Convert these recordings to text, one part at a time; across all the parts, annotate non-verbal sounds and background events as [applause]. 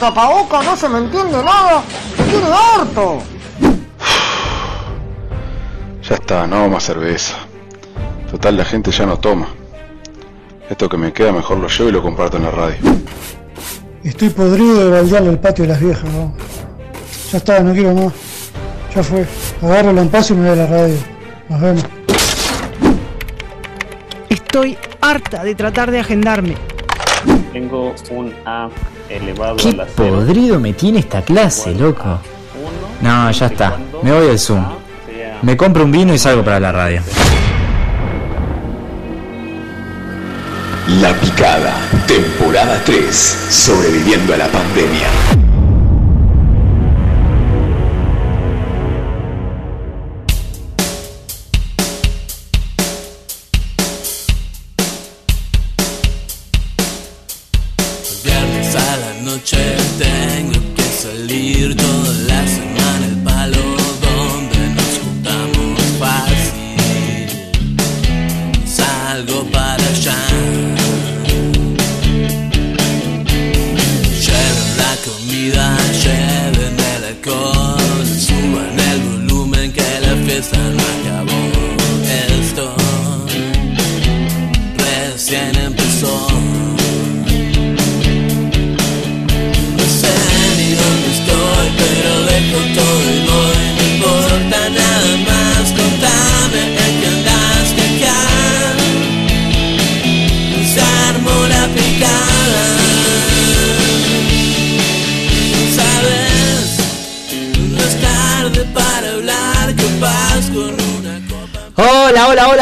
tapaboca, no se me entiende nada. Me tiene harto. Ya está, no más cerveza. Total, la gente ya no toma. Esto que me queda mejor lo llevo y lo comparto en la radio. Estoy podrido de baldearle el patio de las viejas, ¿no? Ya está, no quiero más. Ya fue. Agarro el lampazo y me voy a la radio. Nos vemos. Estoy harta de tratar de agendarme. Tengo un A elevado Qué a la cero. podrido me tiene esta clase, loco. No, ya está. Me voy al Zoom. Me compro un vino y salgo para la radio. La Picada, temporada 3, sobreviviendo a la pandemia.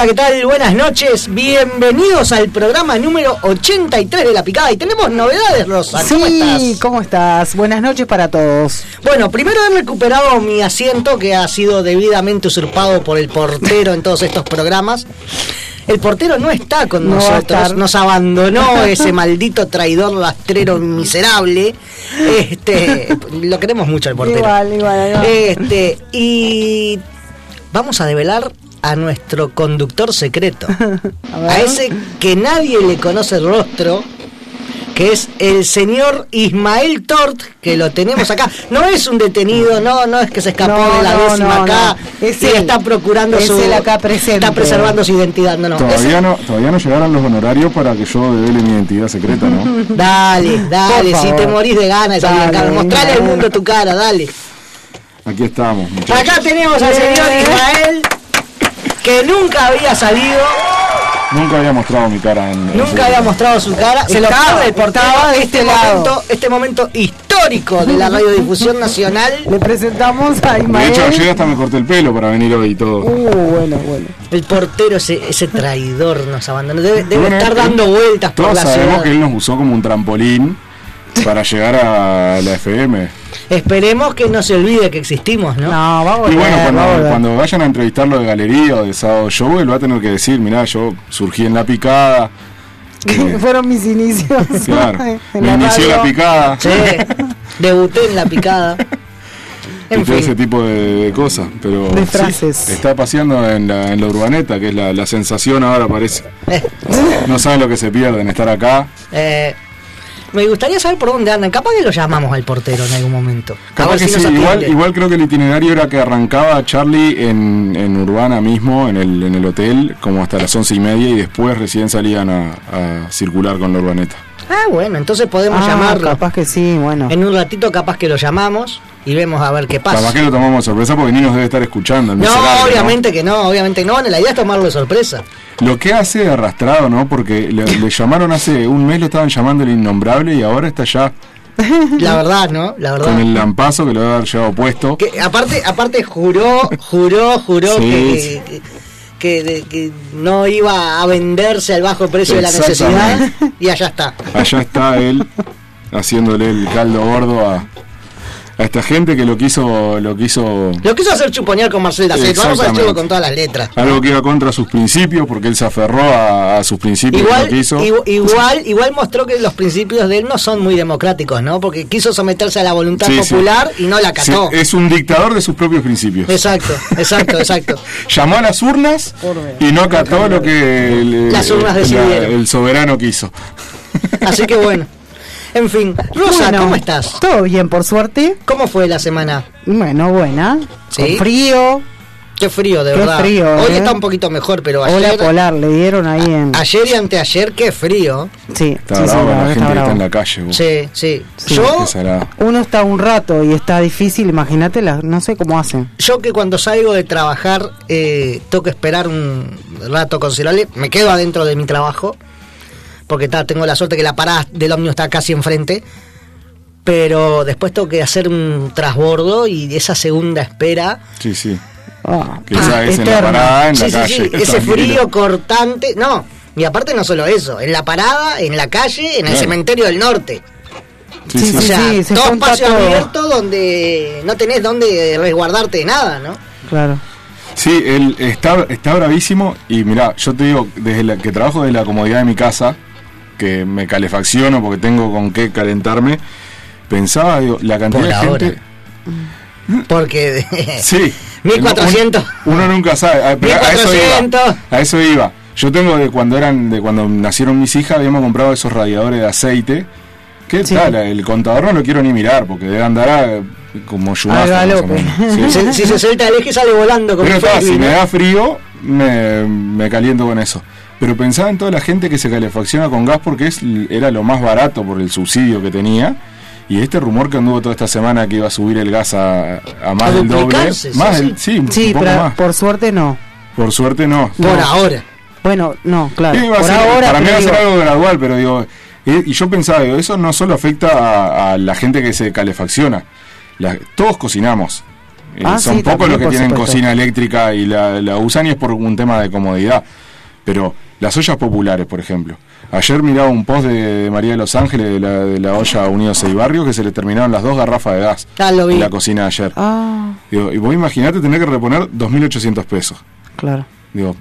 ¿Qué tal? Buenas noches, bienvenidos al programa número 83 de La Picada. Y tenemos novedades, Rosa. ¿Cómo sí, estás? ¿cómo estás? Buenas noches para todos. Bueno, primero he recuperado mi asiento que ha sido debidamente usurpado por el portero en todos estos programas. El portero no está con No nosotros, nos abandonó [laughs] ese maldito traidor rastrero miserable. Este, lo queremos mucho al portero. Igual, igual, igual. Este, y vamos a develar a nuestro conductor secreto. [laughs] A, ese que nadie le conoce el rostro, que es el señor Ismael Tort, que lo tenemos acá. No es un detenido, no, no es que se escapó No, de la no, décima no, acá no. Es y él. está procurando Es su él acá presente. está preservando su identidad. No, no. Todavía no, todavía no llegaron los honorarios para que yo devele mi identidad secreta, ¿no? [laughs] Dale, dale, si te morís de ganas de salir Dale, acá, mostrale al mundo tu cara, dale. Aquí estamos, muchachos. Acá tenemos al señor Ismael, que nunca había salido, Nunca había mostrado mi cara en. en nunca había mostrado su cara. Se lo portero. estaba de Este este lado. momento, este momento histórico de la radiodifusión nacional. [laughs] Le presentamos a De Ismael. hecho, ayer hasta me corté el pelo para venir hoy y todo. Uh, bueno, bueno. El portero, ese, ese traidor nos abandonó. Debe, debe Bueno, estar dando vueltas por Todos la sabemos ciudad. que él nos usó como un trampolín para llegar a la FM. Esperemos que no se olvide que existimos, ¿no? No, vamos Y bueno, cuando, cuando vayan a entrevistarlo de galería o de sábado show, él va a tener que decir, mirá, yo surgí en la picada. [laughs] eh, Fueron mis inicios. [laughs] claro, [laughs] en me la inició la picada. Sí, debuté en la picada. En y todo ese tipo de, de cosas, pero De sí, frases. está paseando en la, en la urbaneta, que es la, la sensación ahora parece. No saben lo que se pierden estar acá. Eh, me gustaría saber por dónde andan. Capaz que lo llamamos al portero en algún momento. Capaz que si sí, igual, igual creo que el itinerario era que arrancaba Charlie en, en Urbana mismo, en el, en el hotel, como hasta las once y media, y después recién salían a, a circular con la urbaneta. Ah, bueno, entonces podemos Ah, llamarlo. Capaz que sí, bueno. En un ratito capaz que lo llamamos y vemos a ver qué pasa. Capaz que lo tomamos de sorpresa porque ni nos debe estar escuchando. el No, obviamente que no, obviamente no. La idea es tomarlo de sorpresa. Lo que hace arrastrado, ¿no? Porque le, le llamaron hace un mes, lo estaban llamando el innombrable y ahora está ya [laughs] La verdad, ¿no? La verdad. con el lampazo que lo debe haber llevado puesto. Que aparte, aparte juró, juró, juró Sí, que, sí. que, que- no iba a venderse al bajo precio de la necesidad y allá está. Allá está él haciéndole el caldo gordo a, a esta gente que lo quiso, lo quiso Lo quiso hacer chuponear con Marcela. Vamos a decirlo con todas las letras. algo que iba contra sus principios, porque él se aferró a, a sus principios Igual, que quiso. igu- igual, igual mostró que los principios de él no son muy democráticos, ¿no? Porque quiso someterse a la voluntad Sí, sí. popular y no la Sí, acató. es un dictador de sus propios principios. Exacto, exacto, [laughs] exacto. Llamó a las urnas y no acató lo que el, Las urnas la- el soberano quiso. Así que bueno. En fin, Rosa, Bueno, ¿cómo estás? Todo bien, por suerte. ¿Cómo fue la semana? Bueno, buena. ¿Sí? Con frío. Qué frío, de Qué verdad. frío, Hoy ¿eh? está un poquito mejor, pero Ola ayer, polar, le dieron ahí en. ayer y anteayer, qué frío. Sí, Está sí, sí, bravo la la verdad gente está que está bravo. en la calle. vos. Sí, sí. Sí. Yo. Uno está un rato y está difícil, imagínate, la- no sé cómo hacen. yo que cuando salgo de trabajar eh, tengo que esperar un rato considerable, me quedo adentro de mi trabajo, porque ta, tengo la suerte que la parada del ómnibus está casi enfrente, pero después tengo que hacer un trasbordo y esa segunda espera... Sí, sí. Ah, Que esa es en la parada, en la Sí, sí, calle. sí, ese frío cortante, no, y aparte no solo eso, en la parada, en la calle, en el Claro. cementerio del norte. Sí, Sí, sí. O sí, sea, sí, se todo junta espacio todo. abierto donde no tenés dónde resguardarte de nada, ¿no? Claro. Sí, él está, está bravísimo y mira, yo te digo, desde la, que trabajo de la comodidad de mi casa, que me calefacciono porque tengo con qué calentarme, pensaba, digo, la cantidad Por de ahora. gente... Porque [laughs] Sí. [laughs] 1400. Uno, uno nunca sabe, a, pero a eso 1400. iba. A eso iba. Yo tengo de cuando eran de cuando nacieron mis hijas, habíamos comprado esos radiadores de aceite. ¿Qué Sí. tal? El contador no lo quiero ni mirar porque debe andar a- como menos. [laughs] Sí. si, si se suelta el eje sale volando como Pero está, si me da frío, me, me caliento con eso. Pero pensaba en toda la gente que se calefacciona con gas porque es, era lo más barato por el subsidio que tenía. Y este rumor que anduvo toda esta semana que iba a subir el gas a, a más A del doble. sí, Más sí. del- sí, un Sí, poco pero más. por suerte no. Por suerte no. Por ahora. Bueno, no, claro. Por ser- ahora, para mí va a ser algo gradual, pero digo, eh, y yo pensaba, digo, eso no solo afecta a, a la gente que se calefacciona, la- todos cocinamos. Eh, Ah, son sí, pocos los que tienen supuesto. cocina eléctrica y la, la usan y es por un tema de comodidad. Pero las ollas populares, por ejemplo. Ayer miraba un post de, de María de los Ángeles de la, de la olla Unidos Seis Barrios que se le terminaron las dos garrafas de gas Ah, lo vi. en la cocina ayer. Ah, Digo, y vos imaginate tener que reponer 2.800 pesos. claro. Digo,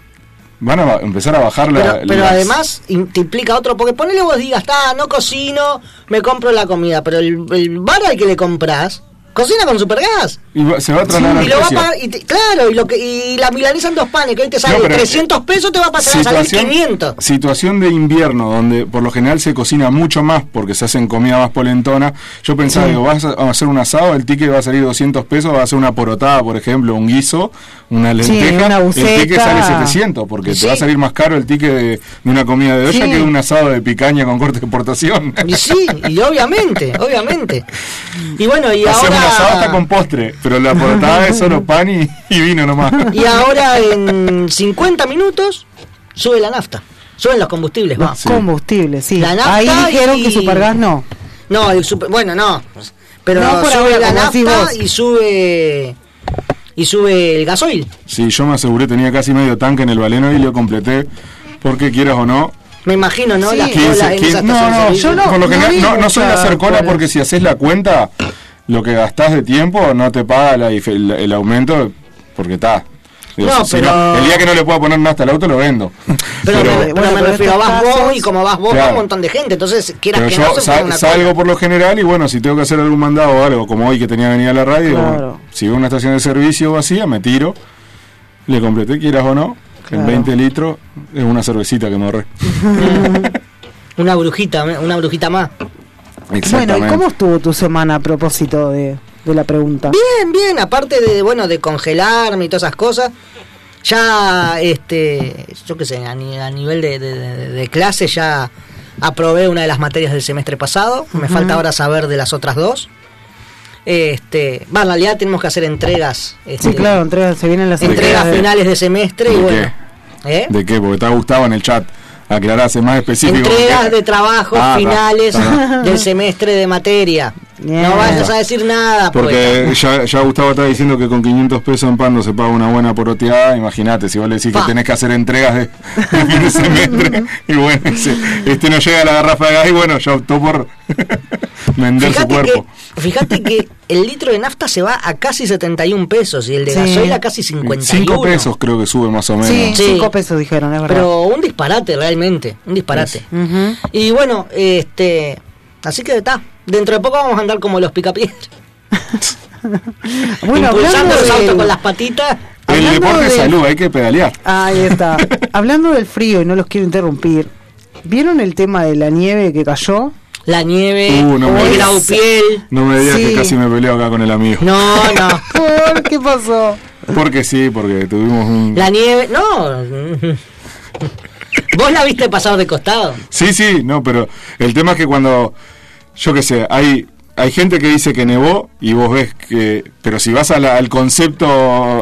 van a empezar a bajar la, Pero, pero las- además te implica otro, porque ponele vos digas, está, no cocino, me compro la comida, pero el, el bar al que le compras, cocina con supergas. Y va- se va a y y te- claro, y, lo que, y la milanesa en dos panes, que hoy te sale No, pero, 300 pesos, te va a pasar a salir 500. situación de invierno donde por lo general se cocina mucho más porque se hacen comida más polentona. Yo pensaba, Sí. digo, vas a hacer un asado, el ticket va a salir 200 pesos, va a hacer una porotada, por ejemplo, un guiso, una lenteja, una el ticket sale 700 porque Sí. te va a salir más caro el ticket de, de una comida de olla Sí. que de un asado de picaña con corte de exportación. Y sí, y obviamente, obviamente. Y bueno, y [laughs] un asado hasta ahora... con postre, pero la porotada es [laughs] solo pan y, y vino nomás. Y ahora en 50 minutos sube la nafta. Suben los combustibles, va. Sí. Combustible, sí. La nafta Ahí dijeron y- que Supergas no. No, el super- bueno, no. Pero No, sube ahora, la nafta y sube y sube el gasoil. Sí, yo me aseguré, tenía casi medio tanque en el baleno y lo completé porque quieras o no. Me imagino, ¿no? Sí. Las 15, colas en 15, esa no, estación de no, servicio. yo no- por lo general vi no, no soy hacer cola. porque si haces la cuenta, lo que gastás de tiempo no te paga la el, el aumento porque está. No, si pero- el día que no le pueda poner nada hasta el auto lo vendo. [laughs] Pero, pero me, pero bueno, me refiero, estos vas vos casos- y como vas vos, va Claro. un montón de gente. Entonces, quieras pero que yo no se sal- una salgo cola. por lo general y bueno, si tengo que hacer algún mandado o algo, como hoy que tenía venir a la radio, Claro. si veo una estación de servicio vacía, me tiro, le completé, quieras o no, en Claro. 20 litros es una cervecita que me ahorré. [laughs] Una brujita, una brujita más. Bueno. ¿y cómo estuvo tu semana a propósito de, de la pregunta? Bien, bien, aparte de, bueno, de congelarme y todas esas cosas, ya, este, yo qué sé, a, ni- a nivel de, de- clase ya aprobé una de las materias del semestre pasado, me falta ahora saber de las otras dos. Este, va, en realidad tenemos que hacer entregas. Este, Sí, claro, entrega, se vienen las Entregas de- finales de semestre y ¿De bueno. ¿eh? ¿De qué? Porque está Gustavo en el chat. Aclarase más específico. Entregas porque- de trabajos Ah, finales está. del semestre de materia. No vayas a decir nada, pues. Porque ya, ya Gustavo está diciendo que con 500 pesos en Pando se paga una buena poroteada. Imagínate, si vos le decís que tenés que hacer entregas de, [laughs] de fin de semestre. y bueno, este no llega a la garrafa de gas y bueno, ya optó por [laughs] vender su cuerpo. que, fíjate que el litro de nafta se va a casi 71 pesos y el de Sí. gasoil a casi 51. 5 pesos creo que sube más o menos. Sí, Sí. cinco pesos dijeron, es verdad. Pero un disparate realmente, un disparate. Ujú. Y bueno, este, así que está. Dentro de poco vamos a andar como los picapiedras, [laughs] Bueno, impulsando los autos con las patitas. El hablando deporte de- salud, hay que pedalear. Ahí está. [laughs] Hablando del frío y no los quiero interrumpir. ¿Vieron el tema de la nieve que cayó? La nieve, Uh, no me el. No me digas Sí. que casi me peleo acá con el amigo. No, no. [laughs] ¿Por qué pasó? Porque sí, porque tuvimos un... La nieve, no. ¿Vos la viste pasar de costado? Sí, sí, no, pero el tema es que cuando, yo qué sé, hay hay gente que dice que nevó y vos ves que, pero si vas a la- al concepto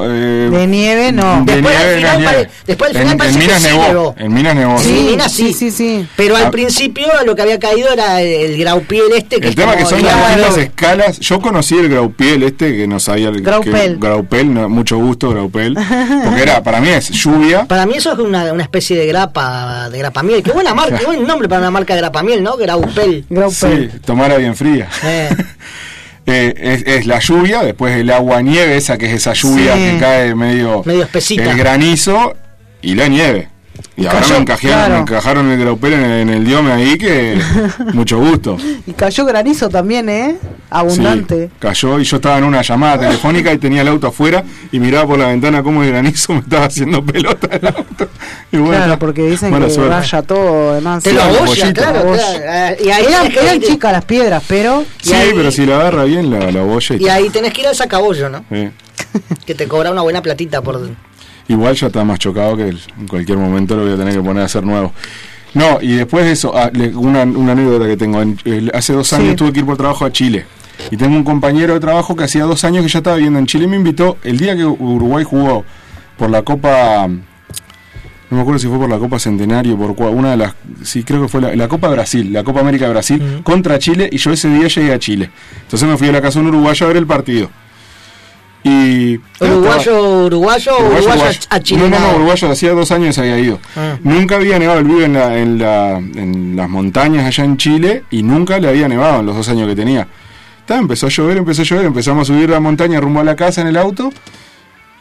eh, De nieve, no. de Después al nieve, no es final nieve. pare- después al final en, en parece que Minas sí nevó, en Minas nevó. Sí, Minas sí. sí, sí. Pero al Ah. principio lo que había caído era el grau piel este. Que El tema que son distintas nube. escalas. Yo conocí el Graupiel este, que no sabía el Graupel. que- Graupel, no, mucho gusto, Graupel. [laughs] Porque era, para mí es lluvia. Para mí eso es una, una especie de grapa, de grapa miel. Qué buena marca, [laughs] qué buen nombre para una marca de grapa miel, ¿no? Graupel. Sí, tomara bien fría. Eh. [laughs] Eh, es, es la lluvia, después el agua nieve, esa que es esa lluvia Sí. que cae medio, Medio espesita. el granizo y la nieve. Y, ahora cayó, me encajaron, claro. me encajaron el graupel en, el- en el diome ahí que [laughs] mucho gusto. Y cayó granizo también, ¿eh? Abundante. Sí, cayó y yo estaba en una llamada telefónica y tenía el auto afuera y miraba por la ventana cómo el granizo me estaba haciendo pelota el auto. Y bueno, claro, porque dicen que suerte. raya todo, además. Te lo Sí, abolla, bollita. claro, claro. Y ahí Eran, eran chicas las piedras, pero Sí, ahí- pero si la agarra bien la, la bolla y Y ahí tenés que ir al sacabollo, ¿no? Sí. Que te cobra una buena platita por... Igual ya está más chocado que en cualquier momento lo voy a tener que poner a hacer nuevo. No, y después de eso, ah, una, una anécdota que tengo. Hace dos años Sí. tuve que ir por trabajo a Chile. Y tengo un compañero de trabajo que hacía dos años que ya estaba viviendo en Chile y me invitó el día que Uruguay jugó por la Copa. No me acuerdo si fue por la Copa Centenario, por una de las. Sí, creo que fue la, la Copa Brasil, la Copa América de Brasil, contra Chile. Y yo ese día llegué a Chile. Entonces me fui a la casa de un uruguayo a ver el partido. Y. Uruguayo, uruguayo, Uruguayo, a Chile. No, no, no, uruguayo, hacía dos años se había ido. Ah. Nunca había nevado el vive en, la, en, la, en las montañas allá en Chile y nunca le había nevado en los dos años que tenía. Ta, empezó a llover, empezó a llover, empezamos a subir la montaña rumbo a la casa en el auto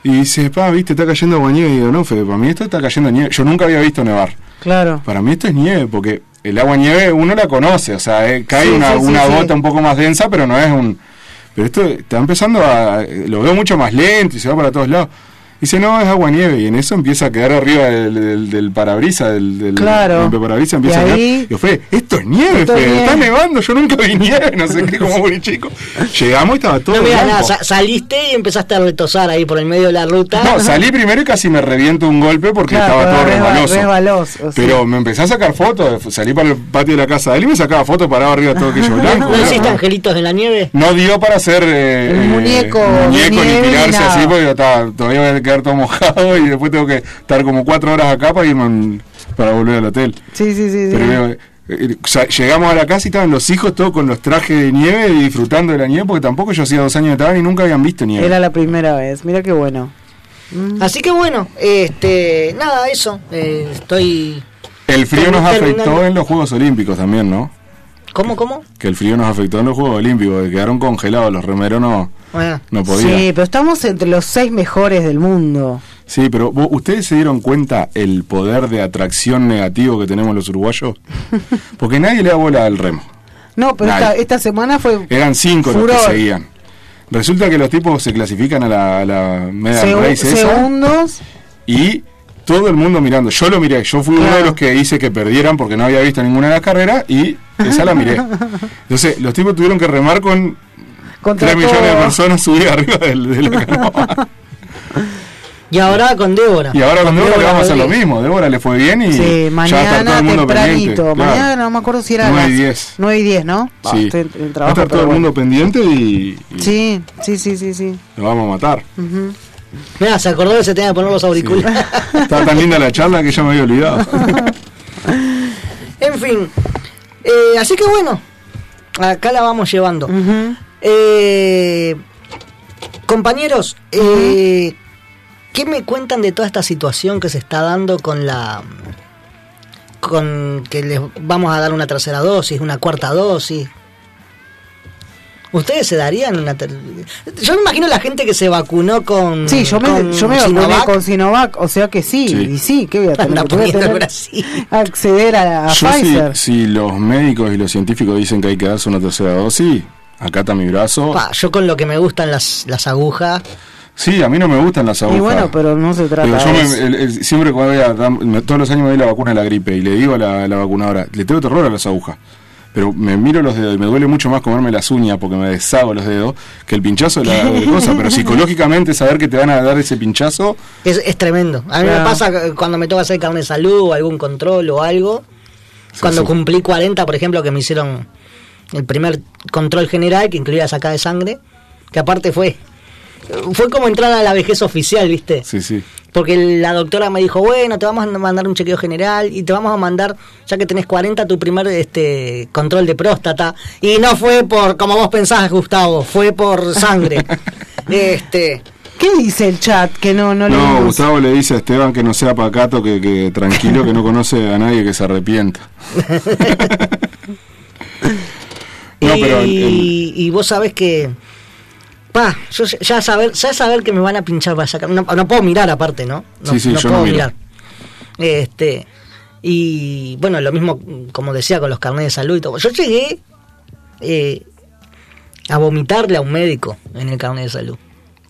y dice, pa, viste, está cayendo agua nieve. Y digo, no, Fede, para mí esto está cayendo nieve. Yo nunca había visto nevar. claro. Para mí esto es nieve, porque el agua nieve uno la conoce, o sea, eh, cae Sí, una, sí, sí, una gota un poco más densa, pero no es un... Pero esto está empezando a... Lo veo mucho más lento y se va para todos lados. Dice, no, es agua nieve, y en eso empieza a quedar arriba del, del, del parabrisa, del, del Claro. parabrisas, empieza Y a quedar. Y yo, Fede, esto es nieve, Esto es Fede, está nieve. nevando, yo nunca vi nieve, no sé qué, como muy chico. Llegamos y estaba todo No mira blanco. nada, sa- saliste y empezaste a retosar ahí por el medio de la ruta. No, salí primero y casi me reviento un golpe porque Claro, estaba todo resba- resbaloso. resbaloso, sí. Pero me empecé a sacar fotos, salí para el patio de la casa de él y me sacaba fotos parado arriba de todo aquello [laughs] blanco. ¿No hiciste angelitos en la nieve? No dio para hacer eh, El eh, muñeco muñeco nieve ni tirarse nada. así porque estaba, todavía a quedar todo mojado y después tengo que estar como cuatro horas acá para irme en- para volver al hotel. Sí, sí, sí. sí. Pero eh, eh, o sea, llegamos a la casa y estaban los hijos todos con los trajes de nieve y disfrutando de la nieve porque tampoco yo hacía dos años que estaban y nunca habían visto nieve. Era la primera vez. Mira qué bueno. Así que bueno, este, nada, eso. eh, estoy. El frío nos afectó en los Juegos Olímpicos también, ¿no? ¿Cómo, cómo? Que el frío nos afectó en los Juegos Olímpicos, que quedaron congelados, los remeros no, Ah, no podían. Sí, pero estamos entre los seis mejores del mundo. Sí, pero ¿vos- ¿ustedes se dieron cuenta el poder de atracción negativo que tenemos los uruguayos? [laughs] Porque nadie le da bola al remo. No, pero esta, esta semana fue Eran cinco los que seguían. Resulta que los tipos se clasifican a la, a la Medal segu- Race esa segundos. y todo el mundo mirando. Yo lo miré, yo fui uno de Claro. los que hice que perdieran porque no había visto ninguna de las carreras y esa la miré. Entonces, los tipos tuvieron que remar con Contra 3 millones de todo. personas subidas arriba del, de la canoa. Y ahora con Débora. Y ahora con Débora le vamos a hacer lo mismo. Débora le fue bien y Sí, ya va a estar todo mañana el mundo pendiente. tempranito. claro. Mañana no me acuerdo si era 9 y las 10. 9 y 10, ¿no? Ah, Sí. estoy en- en Va a trabajo, estar todo pero el bueno. mundo pendiente y, y Sí, sí, sí, sí, sí. lo vamos a matar. Ujú. Mira, se acordó que se tenía que poner los auriculares. Estaba tan linda la charla que ya me había olvidado. en fin. eh, así que bueno, acá la vamos llevando. Eh, compañeros, eh, ¿qué me cuentan de toda esta situación que se está dando con la con que les vamos a dar una tercera dosis, una cuarta dosis? ¿Ustedes se darían una ter- Yo me imagino la gente que se vacunó con Sí, yo me, con yo me vacuné Sinovac. con Sinovac, o sea que sí, Sí. y sí, ¿qué voy a tener? Voy a tener acceder a, a Yo Pfizer. si los médicos y los científicos dicen que hay que darse una tercera dosis, acá está mi brazo. Pa, yo con lo que me gustan las, las agujas. Sí, a mí no me gustan las agujas. Y bueno, pero no se trata yo de me- eso. el- el- siempre cuando voy a todos los años me doy la vacuna de la gripe y le digo a la, la vacunadora, le tengo terror a las agujas. Pero me miro los dedos y me duele mucho más comerme las uñas porque me deshago los dedos que el pinchazo de la de [laughs] cosa. Pero psicológicamente saber que te van a dar ese pinchazo, Es, es tremendo. A mí me pasa cuando me toca hacer carne de salud o algún control o algo. cuando cumplí 40, por ejemplo, que me hicieron el primer control general que incluía sacar de sangre, que aparte fue fue como entrar a la vejez oficial, ¿viste? sí, sí. Porque la doctora me dijo, bueno, te vamos a mandar un chequeo general y te vamos a mandar, ya que tenés 40, tu primer este control de próstata. Y no fue por, como vos pensás, Gustavo, fue por sangre. [laughs] este ¿Qué dice el chat? Que no, no, No, leímos? Gustavo le dice a Esteban que no sea pacato, que, que tranquilo, que no conoce a nadie que se arrepienta. [laughs] [laughs] No, y, pero el- y vos sabés que. Pa, yo ya- saber, ya saber que me van a pinchar para sacar. No, no puedo mirar aparte, ¿no? No, Sí, sí, no yo puedo no miro. mirar. Este. Y bueno, lo mismo, como decía, con los carnets de salud y todo. Yo llegué eh, a vomitarle a un médico en el carnet de salud.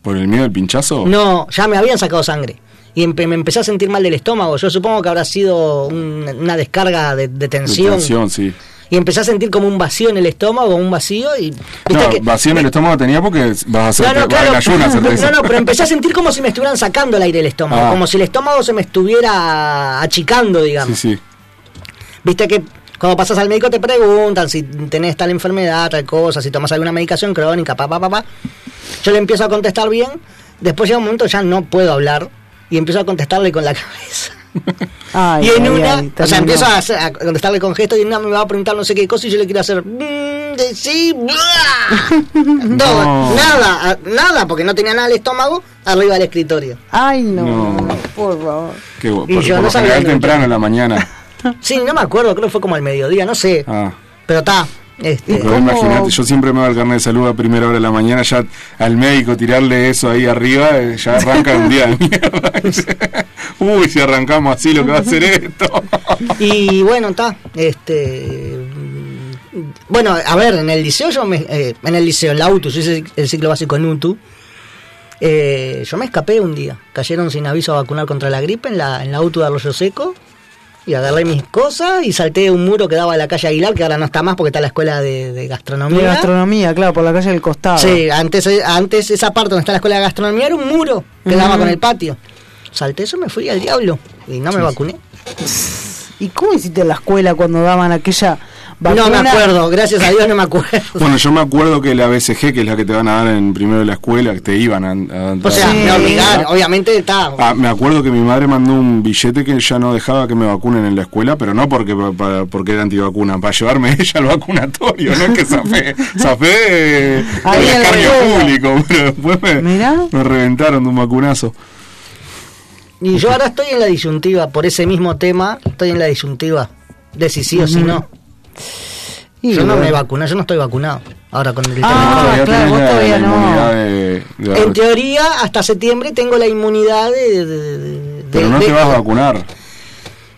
¿Por el miedo del pinchazo? No, ya me habían sacado sangre. Y empe- me empecé a sentir mal del estómago. Yo supongo que habrá sido un- una descarga de, de De tensión. tensión, sí. Y empecé a sentir como un vacío en el estómago, un vacío. Y viste No, que- vacío en el estómago tenía porque vas a hacer no, no, claro. [laughs] no, no, pero empecé a sentir como si me estuvieran sacando el aire del estómago, Ah. como si el estómago se me estuviera achicando, digamos. Sí, sí. Viste que cuando pasas al médico te preguntan si tenés tal enfermedad, tal cosa, si tomas alguna medicación crónica, pa, pa, pa, pa. Yo le empiezo a contestar bien, después llega un momento ya no puedo hablar y empiezo a contestarle con la [laughs] cabeza. [laughs] Ay, y en ay, una, ay, o sea, empiezo a, hacer- a contestarle con gestos y en una me va a preguntar no sé qué cosa y yo le quiero hacer, "Mm, de- sí, bla". [laughs] todo, No. nada, nada, porque no tenía nada el estómago arriba del escritorio. Ay, no, No. por favor. Qué bu- Y por, yo por no sabía temprano en la mañana. [laughs] Sí, no me acuerdo, creo que fue como al mediodía, no sé, Ah. pero está. Este, imagínate, yo siempre me hago el carnet de salud a primera hora de la mañana, ya al médico tirarle eso ahí arriba, eh, ya arranca un día de mierda. Uy, si arrancamos así, lo que va a hacer esto. [laughs] Y bueno, está. Este. Bueno, a ver, en el liceo yo me. eh, en el liceo, en la UTU, yo hice el ciclo básico en UTU. eh, yo me escapé un día. Cayeron sin aviso a vacunar contra la gripe en la, en la UTU de Arroyo Seco. Y agarré mis cosas y salté un muro que daba a la calle Aguilar, que ahora no está más porque está la escuela de, de gastronomía. De gastronomía, claro, por la calle del costado. Sí, antes, antes esa parte donde está la escuela de gastronomía era un muro que daba Ujú. con el patio. Salté eso, me fui al diablo y no me vacuné. ¿Y cómo hiciste en la escuela cuando daban aquella vacuna? No me acuerdo, gracias a Dios no me acuerdo. Bueno, yo me acuerdo que la BCG, que es la que te van a dar en primero de la escuela, que te iban a... a- O sea, me obligaron, obviamente está. Ah, me acuerdo que mi madre mandó un billete que ya no dejaba que me vacunen en la escuela, pero no porque pa- porque era antivacuna, para llevarme [laughs] ella al vacunatorio, no es que zafé, zafé eh, Ahí el público, pero después me, me reventaron de un vacunazo. Y yo ahora estoy en la disyuntiva, por ese mismo tema, estoy en la disyuntiva de si sí o si no. Y yo no me vacuné, yo no estoy vacunado. Ahora con el tema Ah, COVID. Todavía claro, vos todavía no. de- de- En teoría, hasta septiembre tengo la inmunidad de... de- de- de- pero no de- te vas a vacunar.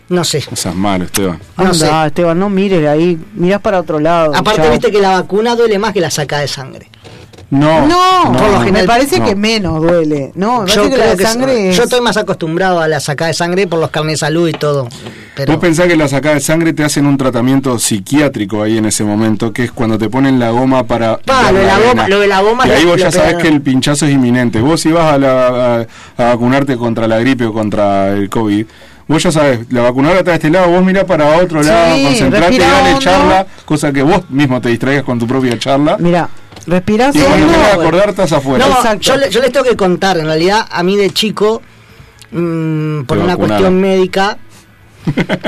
No sé. No seas malo, Esteban. No Anda, sé. Esteban, no mires ahí, mirás para otro lado. Aparte, ya. viste que la vacuna duele más que la saca de sangre. No, No, por lo me general- parece no. que menos duele. No, me Yo parece que la creo de que sangre es... yo estoy más acostumbrado a la sacada de sangre por los carnes de salud y todo. Pero Vos pensás que la sacada de sangre te hacen un tratamiento psiquiátrico ahí en ese momento, que es cuando te ponen la goma para... Pa, lo de la goma- lo de la goma Y ahí vos ya sabés que el pinchazo es inminente. Vos si vas a, la- a- a vacunarte contra la gripe o contra el COVID, vos ya sabés, la vacunadora está de este lado, vos mirá para otro Sí, lado, concentrate y respira dale hondo. charla, cosa que vos mismo te distraigas con tu propia charla. Mira, respirás Y cuando que acordar, estás afuera. No, yo, le- yo les tengo que contar, en realidad, a mí de chico, mm, por Te una vacunaron. cuestión médica,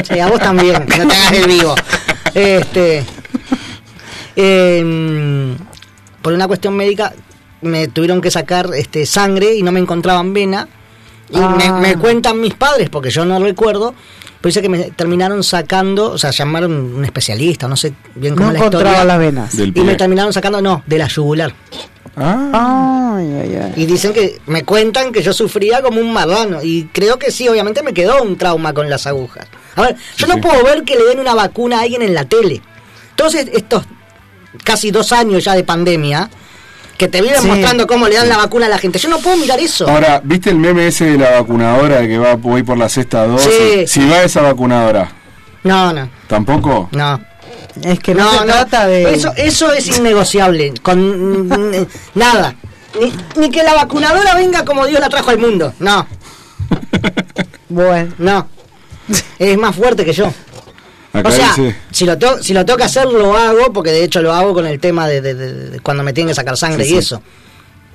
sí, a vos también, no te hagas el vivo. Este, em, por una cuestión médica, me tuvieron que sacar este sangre y no me encontraban vena. Y Ah. me, me cuentan mis padres, porque yo no recuerdo, pero dice que me terminaron sacando, o sea, llamaron un especialista, no sé bien cómo No la encontraba historia. las venas. Del Y me terminaron sacando, no, de la yugular. Ah, Ay, ay, ay. Y dicen que me cuentan que yo sufría como un marrano. Y creo que sí, obviamente me quedó un trauma con las agujas. A ver, yo no sí. puedo ver que le den una vacuna a alguien en la tele. Entonces, estos casi dos años ya de pandemia, que te vienen Sí. mostrando cómo le dan la vacuna a la gente. Yo no puedo mirar eso. Ahora, ¿viste el meme ese de la vacunadora de que va voy por la sexta dosis? Sí. Si va esa vacunadora, No, no, ¿tampoco? no. Es que no, No, se no, trata de. Eso, eso es innegociable. Con [laughs] nada. Ni, ni que la vacunadora venga como Dios la trajo al mundo. No, [laughs] Bueno. no. Es más fuerte que yo. Acá o sea, dice, si lo, to- si lo tengo que hacer, lo hago, porque de hecho lo hago con el tema de, de- de- de cuando me tienen que sacar sangre Sí, y sí. eso.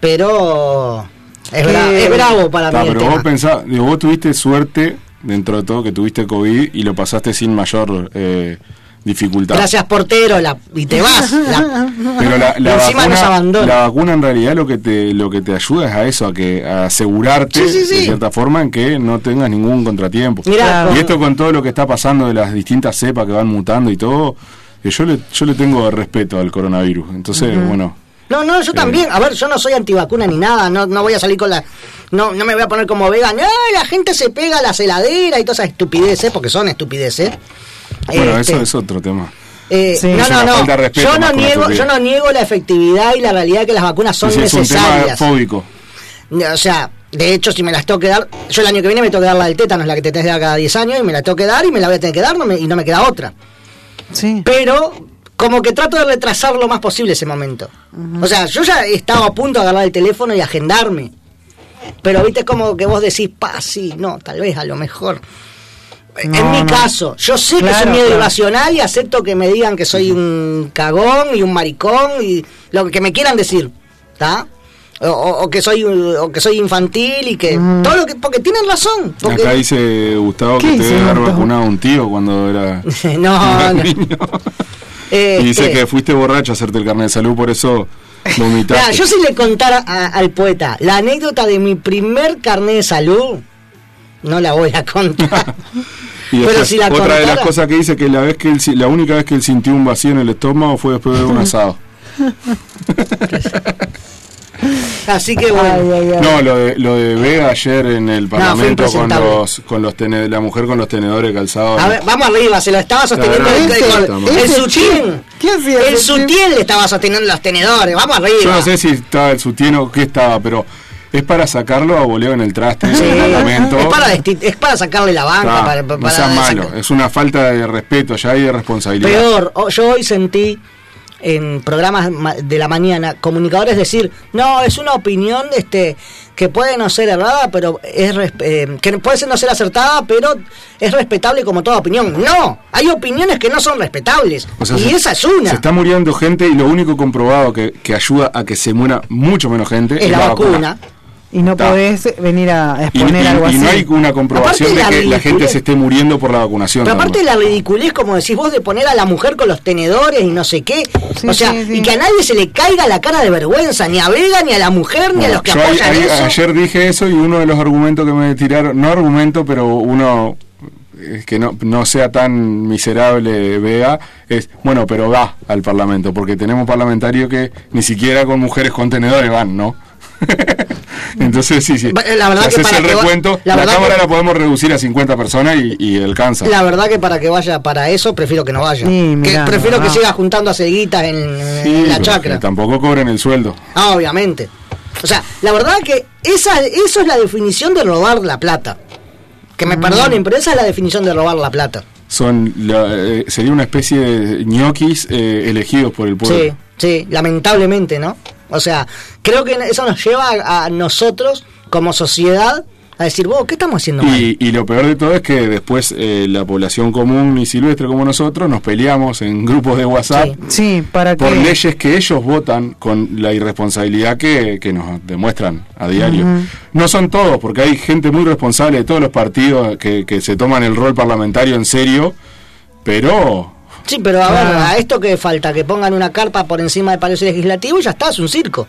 Pero es, bra- es bravo para "Ta, mí el pero tema. vos pensás, digo, vos tuviste suerte dentro de todo que tuviste COVID y lo pasaste sin mayor eh, dificultad. Gracias, portero, la, y te vas. la- [laughs] Pero la, la Encima nos vacuna, abandona. la vacuna en realidad lo que te lo que te ayuda es a eso, a que a asegurarte Sí, sí, sí. de cierta forma en que no tengas ningún contratiempo. Mirá. Y esto con todo lo que está pasando de las distintas cepas que van mutando y todo, eh, yo le yo le tengo respeto al coronavirus. Entonces, bueno, No, no, yo también. A ver, yo no soy antivacuna ni nada. No, no voy a salir con la. No, no me voy a poner como vegan. No, la gente se pega a las heladeras y todas esas estupideces, porque son estupideces. Bueno, Este, eso es otro tema. eh, Sí. no, Es no, no. Yo no niego, yo no niego la efectividad y la realidad de que las vacunas son Sí, es un tema necesarias. fóbico. O sea, de hecho, si me las tengo que dar, yo el año que viene me tengo que dar la del tétanos, la que te tenés que dar cada 10 años, y me la tengo que dar y me la voy a tener que dar no me- y no me queda otra. Sí. Pero como que trato de retrasar lo más posible ese momento. O sea, yo ya he estado a punto de agarrar el teléfono y agendarme. Pero viste como que vos decís, pa, sí, no, tal vez, a lo mejor. En mi no. caso, yo sé que es Claro, un miedo claro. irracional y acepto que me digan que soy un cagón y un maricón y lo que me quieran decir, ¿está? O, que soy un- o que soy infantil y que todo lo que porque tienen razón porque Acá dice Gustavo ¿Qué que te debe haber vacunado un tío cuando era [laughs] no, [laughs] no. niño. [laughs] Este, Y dice que fuiste borracho a hacerte el carnet de salud, por eso vomitaste. Mira, yo si le contara a- al poeta la anécdota de mi primer carnet de salud, no la voy a contar. [laughs] Y Pero si la otra de las cosas que dice que la vez que él, la única vez que él sintió un vacío en el estómago fue después de un [laughs] asado. [laughs] Así que bueno. Ay, ay, ay. No, lo de, lo de Vega ayer en el Parlamento con los con los tene- la mujer con los tenedores calzados. A ver, vamos arriba, se lo estaba sosteniendo el, el- el sutién. ¿Qué hacía El sutién le estaba sosteniendo los tenedores, vamos arriba. Yo no sé si estaba el sutién o qué estaba, pero es para sacarlo a voleo en el traste en el Parlamento. es, para es para sacarle la banca, Ah, para, para- no seas para malo, sacar- es una falta de respeto ya y de responsabilidad. Peor, o- yo hoy sentí en programas ma- de la mañana comunicadores decir, no, es una opinión este que puede no ser errada, pero es eh, que puede no ser acertada, pero es respetable como toda opinión. No, hay opiniones que no son respetables O sea, y se- esa es una. Se está muriendo gente y lo único comprobado que, que ayuda a que se muera mucho menos gente es la vacuna. Y no Ta. podés venir a exponer y- algo y así. no hay una comprobación Aparte de la que la ridiculez. gente se esté muriendo por la vacunación. Pero aparte la ridiculez, como decís vos, de poner a la mujer con los tenedores y no sé qué. Sí, o sea, sí, sí. y que a nadie se le caiga la cara de vergüenza, ni a Vega, ni a la mujer, ni a los que yo apoyan ahí- eso. ayer dije eso y uno de los argumentos que me tiraron, no argumento, pero uno es que no, no sea tan miserable vea, es, bueno, pero va al Parlamento, porque tenemos parlamentarios que ni siquiera con mujeres contenedores van, ¿no? [laughs] [laughs] Entonces, sí, sí. La verdad Si que para el que va- recuento, la cámara que- la podemos reducir a 50 personas y, y alcanza. La verdad que para que vaya para eso, prefiero que no vaya. Sí, que mirá, prefiero que no. siga juntando a ceguitas en, Sí, en la chacra. que tampoco cobren el sueldo. Ah, obviamente. O sea, la verdad que esa, eso es la definición de robar la plata. Que Mm. me perdonen, pero esa es la definición de robar la plata. Son la- eh, sería una especie de ñoquis eh, elegidos por el pueblo. Sí, sí, lamentablemente, ¿no? O sea, creo que eso nos lleva a, a nosotros, como sociedad, a decir, vos, ¿qué estamos haciendo mal? Y, y lo peor de todo es que después eh, la población común y silvestre como nosotros nos peleamos en grupos de WhatsApp Sí. Sí, para que... por leyes que ellos votan con la irresponsabilidad que, que nos demuestran a diario. No son todos, porque hay gente muy responsable de todos los partidos que, que se toman el rol parlamentario en serio, pero Sí, pero a ver, a esto que falta, que pongan una carpa por encima del Palacio Legislativo y ya está, es un circo.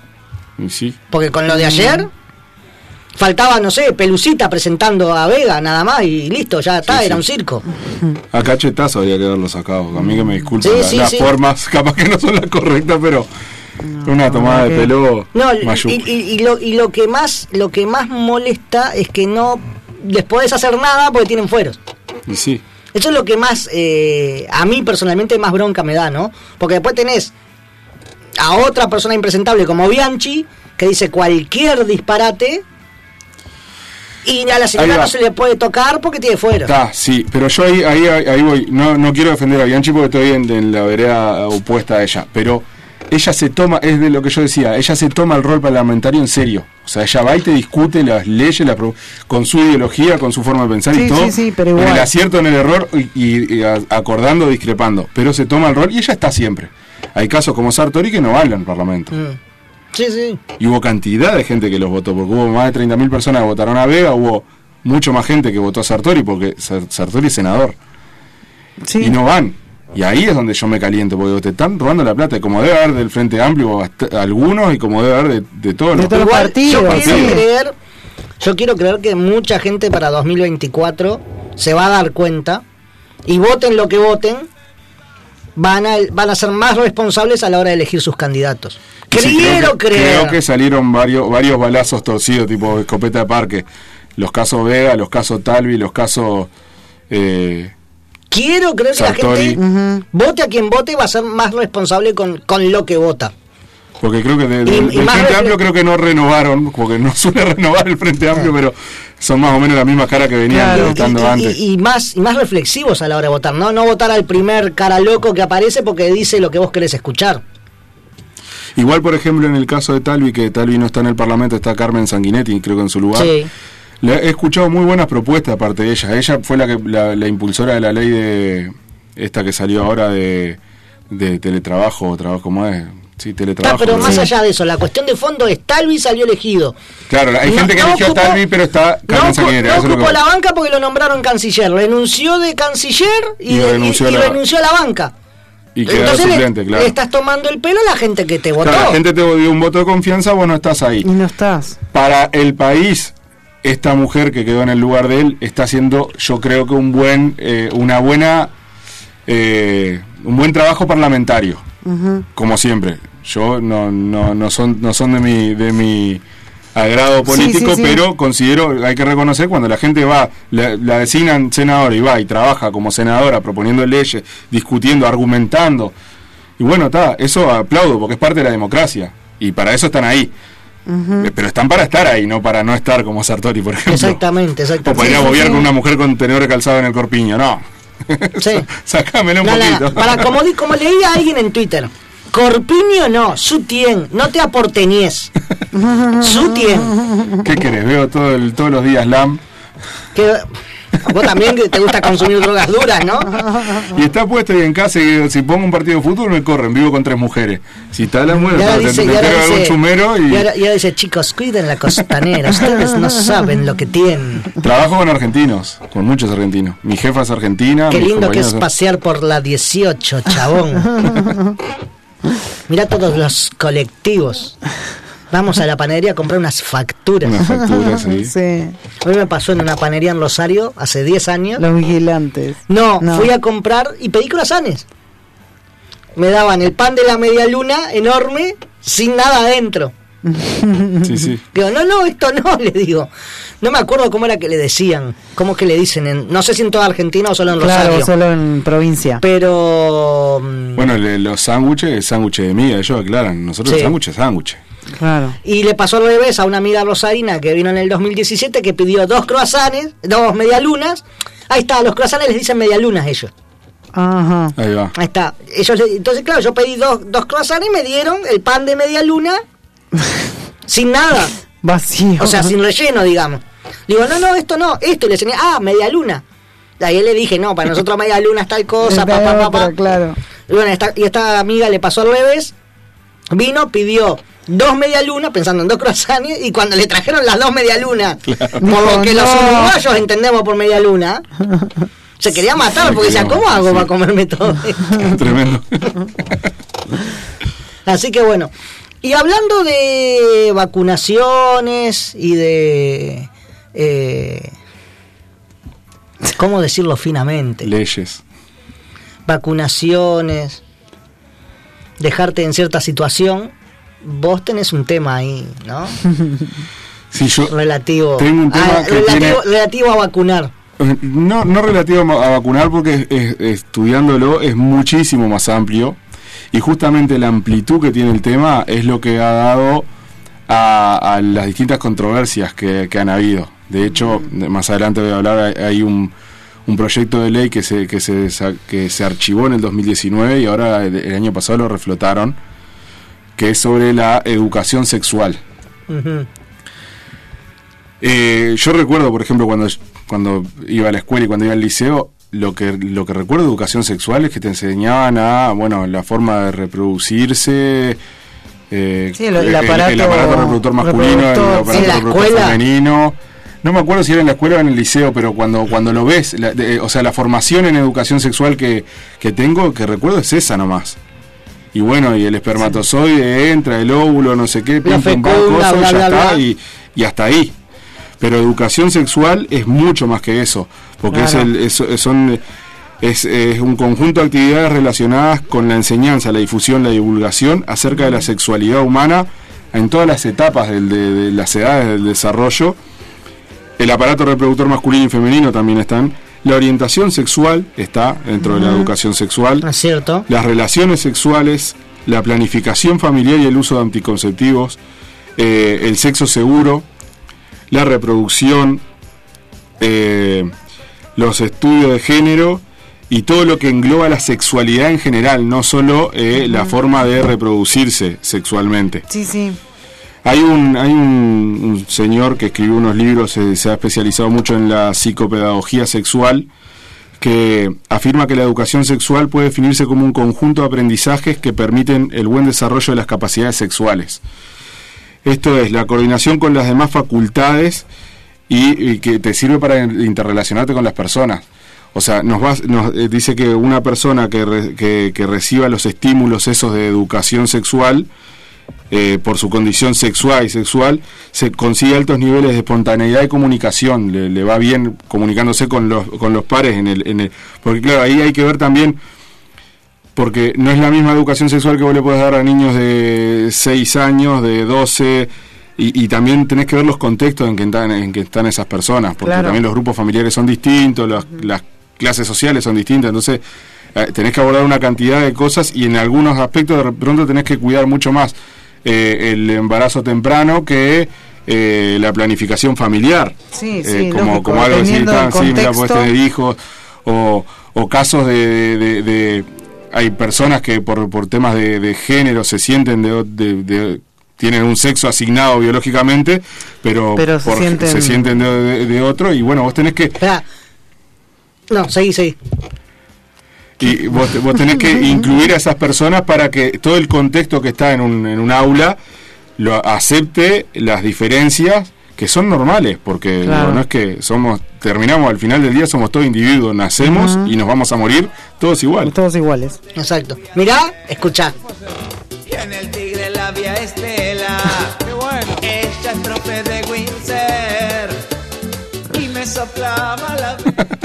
y sí. Porque con lo de ayer faltaba, no sé, Pelucita presentando a Vega nada más y listo, ya está, Sí, era sí. un circo. A cachetazo habría que haberlo sacado. A mí que me disculpen Sí, la- sí, las sí. formas, [laughs] capaz que no son las correctas, pero una tomada de que- pelo No, y- y lo, y lo que más lo que más molesta es que no les podés hacer nada porque tienen fueros. Y sí. Eso es lo que más, eh, a mí personalmente, más bronca me da, ¿no? Porque después tenés a otra persona impresentable como Bianchi, que dice cualquier disparate, Y a la señora no se le puede tocar porque tiene fuero. Está, sí, pero yo ahí, ahí, ahí ahí voy. No, no quiero defender a Bianchi porque estoy en, en la vereda opuesta a ella. Pero ella se toma, es de lo que yo decía, ella se toma el rol parlamentario en serio. O sea, ella va y te discute las leyes con su ideología, con su forma de pensar Sí, y todo. sí, sí, pero En igual. el acierto, en el error y, acordando, discrepando. Pero se toma el rol y ella está siempre. Hay casos como Sartori que no van al Parlamento. Mm. Sí, sí. Y hubo cantidad de gente que los votó, porque hubo más de 30.000 personas que votaron a Vega, hubo mucho más gente que votó a Sartori, porque Sar- Sartori es senador. Y no van. Y ahí es donde yo me caliento, porque te están robando la plata, como debe haber del Frente Amplio algunos y como debe haber de, de todos los Igual, Yo quiero partidos. creer, yo quiero creer que mucha gente para 2024 se va a dar cuenta y voten lo que voten, van a, van a ser más responsables a la hora de elegir sus candidatos. Sí, Quiero que, creer. creo que salieron varios varios balazos torcidos, tipo escopeta de parque. Los casos Vega, los casos Talvi, los casos... Eh, Quiero creer que la gente, vote a quien vote, va a ser más responsable con, con lo que vota. Porque creo que de- Y- de- y del más Frente Amplio creo que no renovaron, porque no [laughs] suele renovar el Frente Amplio, pero son más o menos la misma cara que venían estando y, y- antes. y más, y más reflexivos a la hora de votar, ¿no? No votar al primer cara loco que aparece porque dice lo que vos querés escuchar. Igual, por ejemplo, en el caso de Talvi, que Talvi no está en el Parlamento, está Carmen Sanguinetti, creo que en su lugar. Sí. Le he escuchado muy buenas propuestas aparte de ella. Ella fue la, que, la, la impulsora de la ley de esta que salió ahora de, de teletrabajo, trabajo, ¿cómo es? Sí, teletrabajo. pero ¿no? más allá de eso, la cuestión de fondo es Talvi salió elegido. Claro, hay No- gente que no eligió a ocupó- Talvi, pero está No, Carmen no lo que ocupó la banca porque lo nombraron canciller. Renunció de canciller y, renunció a y la- renunció a la banca. Y quedó Entonces le- suplente, le, claro. estás tomando el pelo a la gente que te votó. Claro, la gente te dio un voto de confianza, vos no estás ahí. Y no estás. Para el país, esta mujer que quedó en el lugar de él está haciendo, yo creo que un buen, eh, una buena, eh, un buen trabajo parlamentario, como siempre. Yo no, no, no son, no son de mi, de mi agrado Sí, político, sí, sí. pero considero, hay que reconocer cuando la gente va, la, la designan senadora y va y trabaja como senadora proponiendo leyes, discutiendo, argumentando. Y bueno, está, eso aplaudo porque es parte de la democracia. Y para eso están ahí. Pero están para estar ahí, no para no estar como Sartori, por ejemplo. Exactamente, O exactamente. para ir a bobear con una mujer con tenedor calzado en el corpiño, no. [laughs] Sí. Sacámelo un No, poquito. para como, como leía alguien en Twitter. Corpiño no, Sutien, no te aporteñes. [laughs] Sutien. ¿Qué querés? Veo todo el- todos los días LAM. Que, vos también te gusta consumir drogas duras, ¿no? Y está puesto ahí en casa y si pongo un partido de fútbol me corren, vivo con tres mujeres. Si está la mujer, te, dice, te y ahora dice- chumero y, y ahora- y ahora dice, chicos, cuiden la costanera, ustedes no saben lo que tienen. trabajo con argentinos, con muchos argentinos. Mi jefa es argentina. Qué lindo que es son- pasear por la 18, chabón. [laughs] Mira todos los colectivos. Vamos a la panadería a comprar unas facturas. Unas facturas, sí. [laughs] Sí. A mí me pasó en una panería en Rosario hace 10 años. Los vigilantes. No, No. fui a comprar y pedí croissants. Me daban el pan de la media luna enorme sin nada adentro. Sí, sí. Digo, no, no, esto no, [laughs] le digo. No me acuerdo cómo era que le decían. ¿Cómo es que le dicen? En, no sé si en toda Argentina o solo en Claro, Rosario. solo en provincia. Pero. mm, Bueno, le- los sándwiches, sándwiches de miga, ellos aclaran. Nosotros Sí. el sándwich es sándwich. Claro. Y le pasó al revés a una amiga rosarina que vino en el 2017 que pidió dos croissants, dos medialunas. Ahí está, los croissants les dicen medialunas ellos. Ajá. Ahí va. Ahí está. Ellos, le- entonces, claro, yo pedí dos, dos croissants y me dieron el pan de media luna [laughs] sin nada. Vacío. O sea, sin relleno, digamos. Digo, no, no, esto no, esto. Y le enseñé, ah, media luna. Ahí le dije, no, para nosotros media luna es tal cosa, Esta pa, pa, pa. claro. Y bueno, esta, y esta amiga le pasó al revés. Vino, pidió dos media luna, pensando en dos croissants, y cuando le trajeron las dos media luna, por lo que los "No". uruguayos entendemos por media luna, se quería matar porque decía, ¿cómo hago para comerme todo [laughs] esto? Tremendo. [laughs] Así que bueno. Y hablando de vacunaciones y de... eh, ¿Cómo decirlo finamente? Leyes. Vacunaciones, dejarte en cierta situación, vos tenés un tema ahí, ¿no? [laughs] Sí, yo Relativo, tengo un tema a, que relativo, tiene- relativo a vacunar. Eh, No, no relativo a vacunar porque es- es- estudiándolo es muchísimo más amplio y justamente la amplitud que tiene el tema es lo que ha dado a, a las distintas controversias que, que han habido. De hecho, más adelante voy a hablar, hay un, un proyecto de ley que se, que, se, que se archivó en el 2019 y ahora el, el año pasado lo reflotaron, que es sobre la educación sexual. Eh, yo recuerdo, por ejemplo, cuando, cuando iba a la escuela y cuando iba al liceo, lo que, lo que recuerdo de educación sexual es que te enseñaban a, bueno, la forma de reproducirse, eh, Sí, el- el aparato reproductor masculino, el reproductor. aparato ¿En la reproductor escuela? femenino. No me acuerdo si era en la escuela o en el liceo, pero cuando, cuando lo ves, la- de- o sea, la formación en educación sexual que, que tengo, que recuerdo es esa nomás. Y bueno, y el espermatozoide entra, el óvulo, no sé qué, pam, fecunda, cosa, ya bla, está, bla. y, y hasta ahí. Pero educación sexual es mucho más que eso, porque es, el, es, es- son, es, es un conjunto de actividades relacionadas con la enseñanza, la difusión, la divulgación acerca de la sexualidad humana en todas las etapas del- de, de las edades del desarrollo. El aparato reproductor masculino y femenino también están. La orientación sexual está dentro de la educación sexual ¿No es cierto? las relaciones sexuales, la planificación familiar y el uso de anticonceptivos, eh, el sexo seguro, la reproducción, eh, los estudios de género y todo lo que engloba la sexualidad en general, no solo eh, la forma de reproducirse sexualmente. Sí, sí. Hay un, hay un, señor que escribió unos libros, eh, se ha especializado mucho en la psicopedagogía sexual, que afirma que la educación sexual puede definirse como un conjunto de aprendizajes que permiten el buen desarrollo de las capacidades sexuales. Esto es la coordinación con las demás facultades y, que te sirve para interrelacionarte con las personas. O sea, nos, vas- nos eh, dice que una persona que, re- que, que reciba los estímulos esos de educación sexual, eh, por su condición sexual y sexual, se consigue altos niveles de espontaneidad y comunicación, le, le va bien comunicándose con los, con los pares, en el, en el, porque claro, ahí hay que ver también, porque no es la misma educación sexual que vos le podés dar a niños de 6 años, de 12, y, y también tenés que ver los contextos en que están, en que están esas personas, porque Claro. también los grupos familiares son distintos, las, las clases sociales son distintas, entonces eh, tenés que abordar una cantidad de cosas y en algunos aspectos de pronto tenés que cuidar mucho más eh, el embarazo temprano que eh, la planificación familiar. Sí, sí, como, lógico, como algo así, dependiendo del sí, mira, podés tener hijos, o, o casos de, de- de- hay personas que por, por temas de, de género se sienten de, de- de- tienen un sexo asignado biológicamente, pero, Pero se por- sienten- se sienten de, de- de otro y bueno, vos tenés que Espera. No, seguí, seguí. Y vos, te- vos tenés que [laughs] incluir a esas personas para que todo el contexto que está en un, en un aula lo acepte las diferencias que son normales, porque Claro. no es que somos terminamos al final del día somos todos individuos, nacemos y nos vamos a morir todos igual. Todos iguales. Exacto. Mirá, escuchá. En el tigre la vía Estela. Qué bueno. Ella es trope de Windsor. Y me soplaba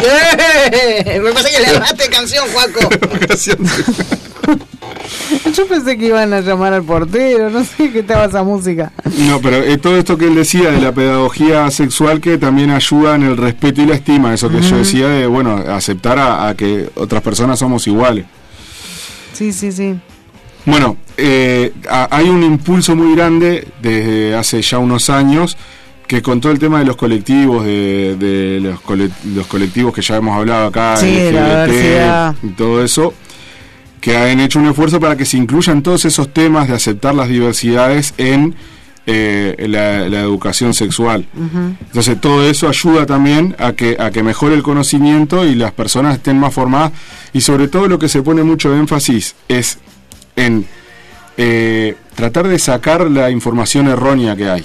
¡Eh! Me parece que le agarraste canción, Juaco. [laughs] [laughs] Yo pensé que iban a llamar al portero, no sé qué estaba esa música. No, pero eh, todo esto que él decía de la pedagogía sexual que también ayuda en el respeto y la estima, eso que yo decía de, bueno, aceptar a, a que otras personas somos iguales. Sí, sí, sí. Bueno, eh, a- hay un impulso muy grande desde hace ya unos años que con todo el tema de los colectivos, de, de los, cole- los colectivos que ya hemos hablado acá, Sí, de la LGBT y todo eso, que han hecho un esfuerzo para que se incluyan todos esos temas de aceptar las diversidades en eh, la, la educación sexual. Entonces todo eso ayuda también a que, a que mejore el conocimiento y las personas estén más formadas y sobre todo lo que se pone mucho énfasis es en eh, tratar de sacar la información errónea que hay.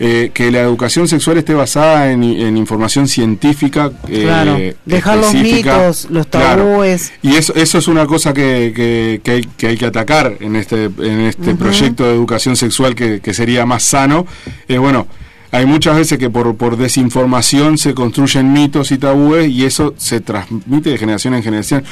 Eh, que la educación sexual esté basada en, en información científica. eh, Claro. Dejar los mitos, los Claro. tabúes. Y eso, eso es una cosa que, que- que hay, que hay que atacar en este, en este proyecto de educación sexual que, que sería más sano. Bueno, hay muchas veces que por, por desinformación se construyen mitos y tabúes y eso se transmite de generación en generación.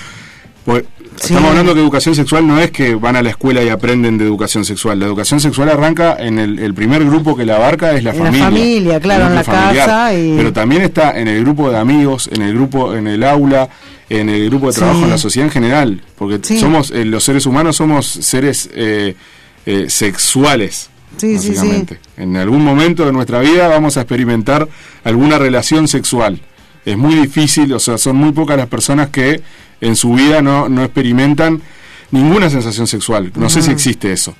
Pues, Sí. Estamos hablando que educación sexual no es que van a la escuela y aprenden de educación sexual. La educación sexual arranca en el, el primer grupo que la abarca es la En la familia. familia, claro, en la familiar. casa y- Pero también está en el grupo de amigos, en el grupo, en el aula, en el grupo de trabajo, Sí. en la sociedad en general. Porque Sí. somos, eh, los seres humanos somos seres eh, eh, sexuales. Sí, sí, sí. básicamente. En algún momento de nuestra vida vamos a experimentar alguna relación sexual. Es muy difícil, o sea, son muy pocas las personas que en su vida no, no experimentan ninguna sensación sexual. No sé si existe eso.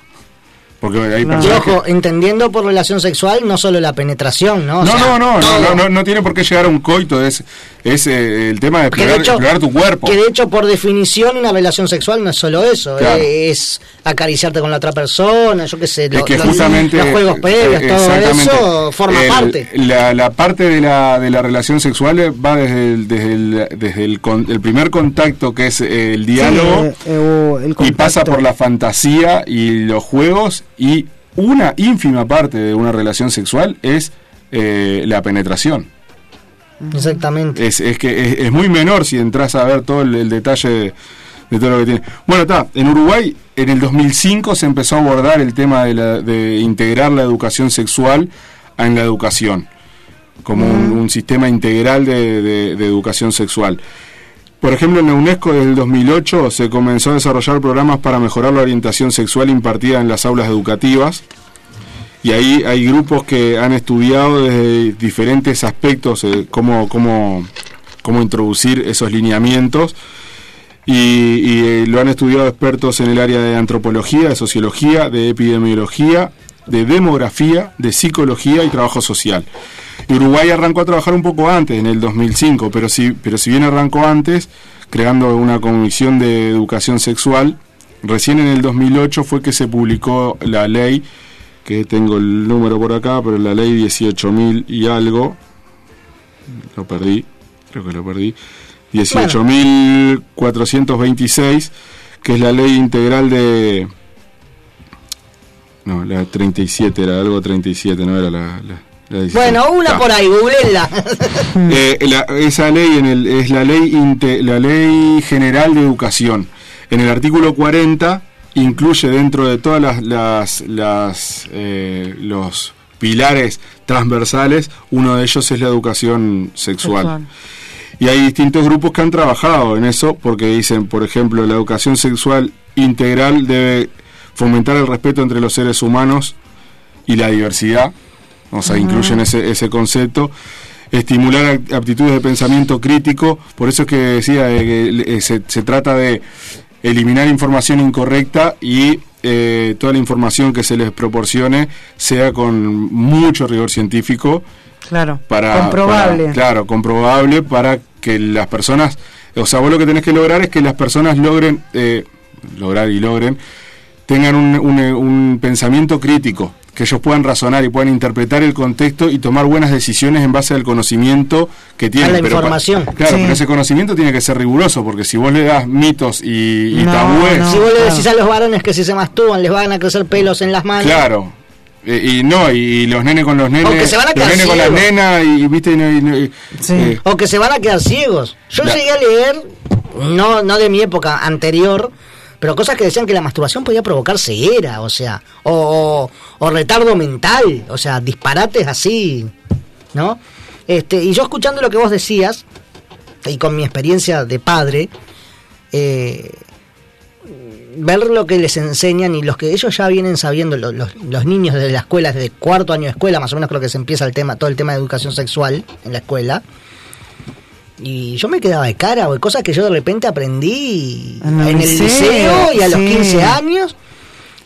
Porque hay Y personas que- ojo, entendiendo por relación sexual no solo la penetración, ¿no? No, sea, no, no, no, todo. no, no, no tiene por qué llegar a un coito, es, es eh, el tema de Que de explorar, hecho- explorar tu cuerpo. Que de hecho, por definición, una relación sexual no es solo eso, Claro. eh, es acariciarte con la otra persona, yo qué sé, Es lo- que lo- justamente los juegos previos, eh, todo exactamente. eso forma El- parte. La, la parte de la, de la relación sexual va desde el, desde el, desde el, con- el primer contacto, que es el diálogo, Sí, eh, o el y pasa por la fantasía y los juegos, y una ínfima parte de una relación sexual es eh, la penetración. Exactamente. Es, es que es, es muy menor si entras a ver todo el, el detalle de, de todo lo que tiene. Bueno, está, en Uruguay en el 2005 se empezó a abordar el tema de, la- de integrar la educación sexual en la educación, como un, un sistema integral de- de educación sexual. Por ejemplo, en la UNESCO desde el 2008 se comenzó a desarrollar programas para mejorar la orientación sexual impartida en las aulas educativas. Y ahí hay grupos que han estudiado desde diferentes aspectos eh, cómo, cómo, cómo introducir esos lineamientos. Y, eh, lo han estudiado expertos en el área de antropología, de sociología, de epidemiología, de demografía, de psicología y trabajo social. Uruguay arrancó a trabajar un poco antes, en el 2005, pero si, pero si bien arrancó antes, creando una comisión de educación sexual, recién en el 2008 fue que se publicó la ley, que tengo el número por acá, pero la ley 18.000 y algo, lo perdí, creo que lo perdí, 18.426, que es la ley integral de... No, la 37, era algo 37, no era la... la- la 16. Bueno, una por ahí, googleenla. [laughs] Eh, la- esa ley en el, es la ley inte- la ley general de educación. En el artículo 40 incluye dentro de todas las, las, las, eh, los pilares transversales uno de ellos es la educación sexual. Sexual. Y hay distintos grupos que han trabajado en eso porque dicen, por ejemplo, la educación sexual integral debe fomentar el respeto entre los seres humanos y la diversidad. O sea, incluyen ese, ese concepto. Estimular aptitudes de pensamiento crítico. Por eso es que decía eh, que eh, se, se trata de eliminar información incorrecta y eh, toda la información que se les proporcione sea con mucho rigor científico Claro. para comprobable. para- claro, comprobable para que las personas, o sea, vos lo que tenés que lograr es que las personas logren, eh, lograr y logren, tengan un, un- un pensamiento crítico, que ellos puedan razonar y puedan interpretar el contexto y tomar buenas decisiones en base al conocimiento que tienen. la Pero pa- información. claro, Sí. pero ese conocimiento tiene que ser riguroso, porque si vos le das mitos y, y No, tabúes, no. si vos le claro. decís a los varones que si se masturban les van a crecer pelos en las manos. claro. Eh, y no, y los nenes con los nenes, O que se van a los quedar nenes con las ciegos. nenas, y viste, y no- y no- y- Sí. eh, O que se van a quedar ciegos. Yo La- llegué a leer, no, no de mi época anterior, pero cosas que decían que la masturbación podía provocar ceguera, o sea, o, o- retardo mental, o sea, disparates así, ¿no? Este, y yo escuchando lo que vos decías, y con mi experiencia de padre, eh, ver lo que les enseñan y los que ellos ya vienen sabiendo, lo- los, los niños desde la escuela, desde cuarto año de escuela, más o menos creo que se empieza el tema, todo el tema de educación sexual en la escuela. Y yo me quedaba de cara, o cosas que yo de repente aprendí En el en el liceo, liceo y a los sí. 15 años.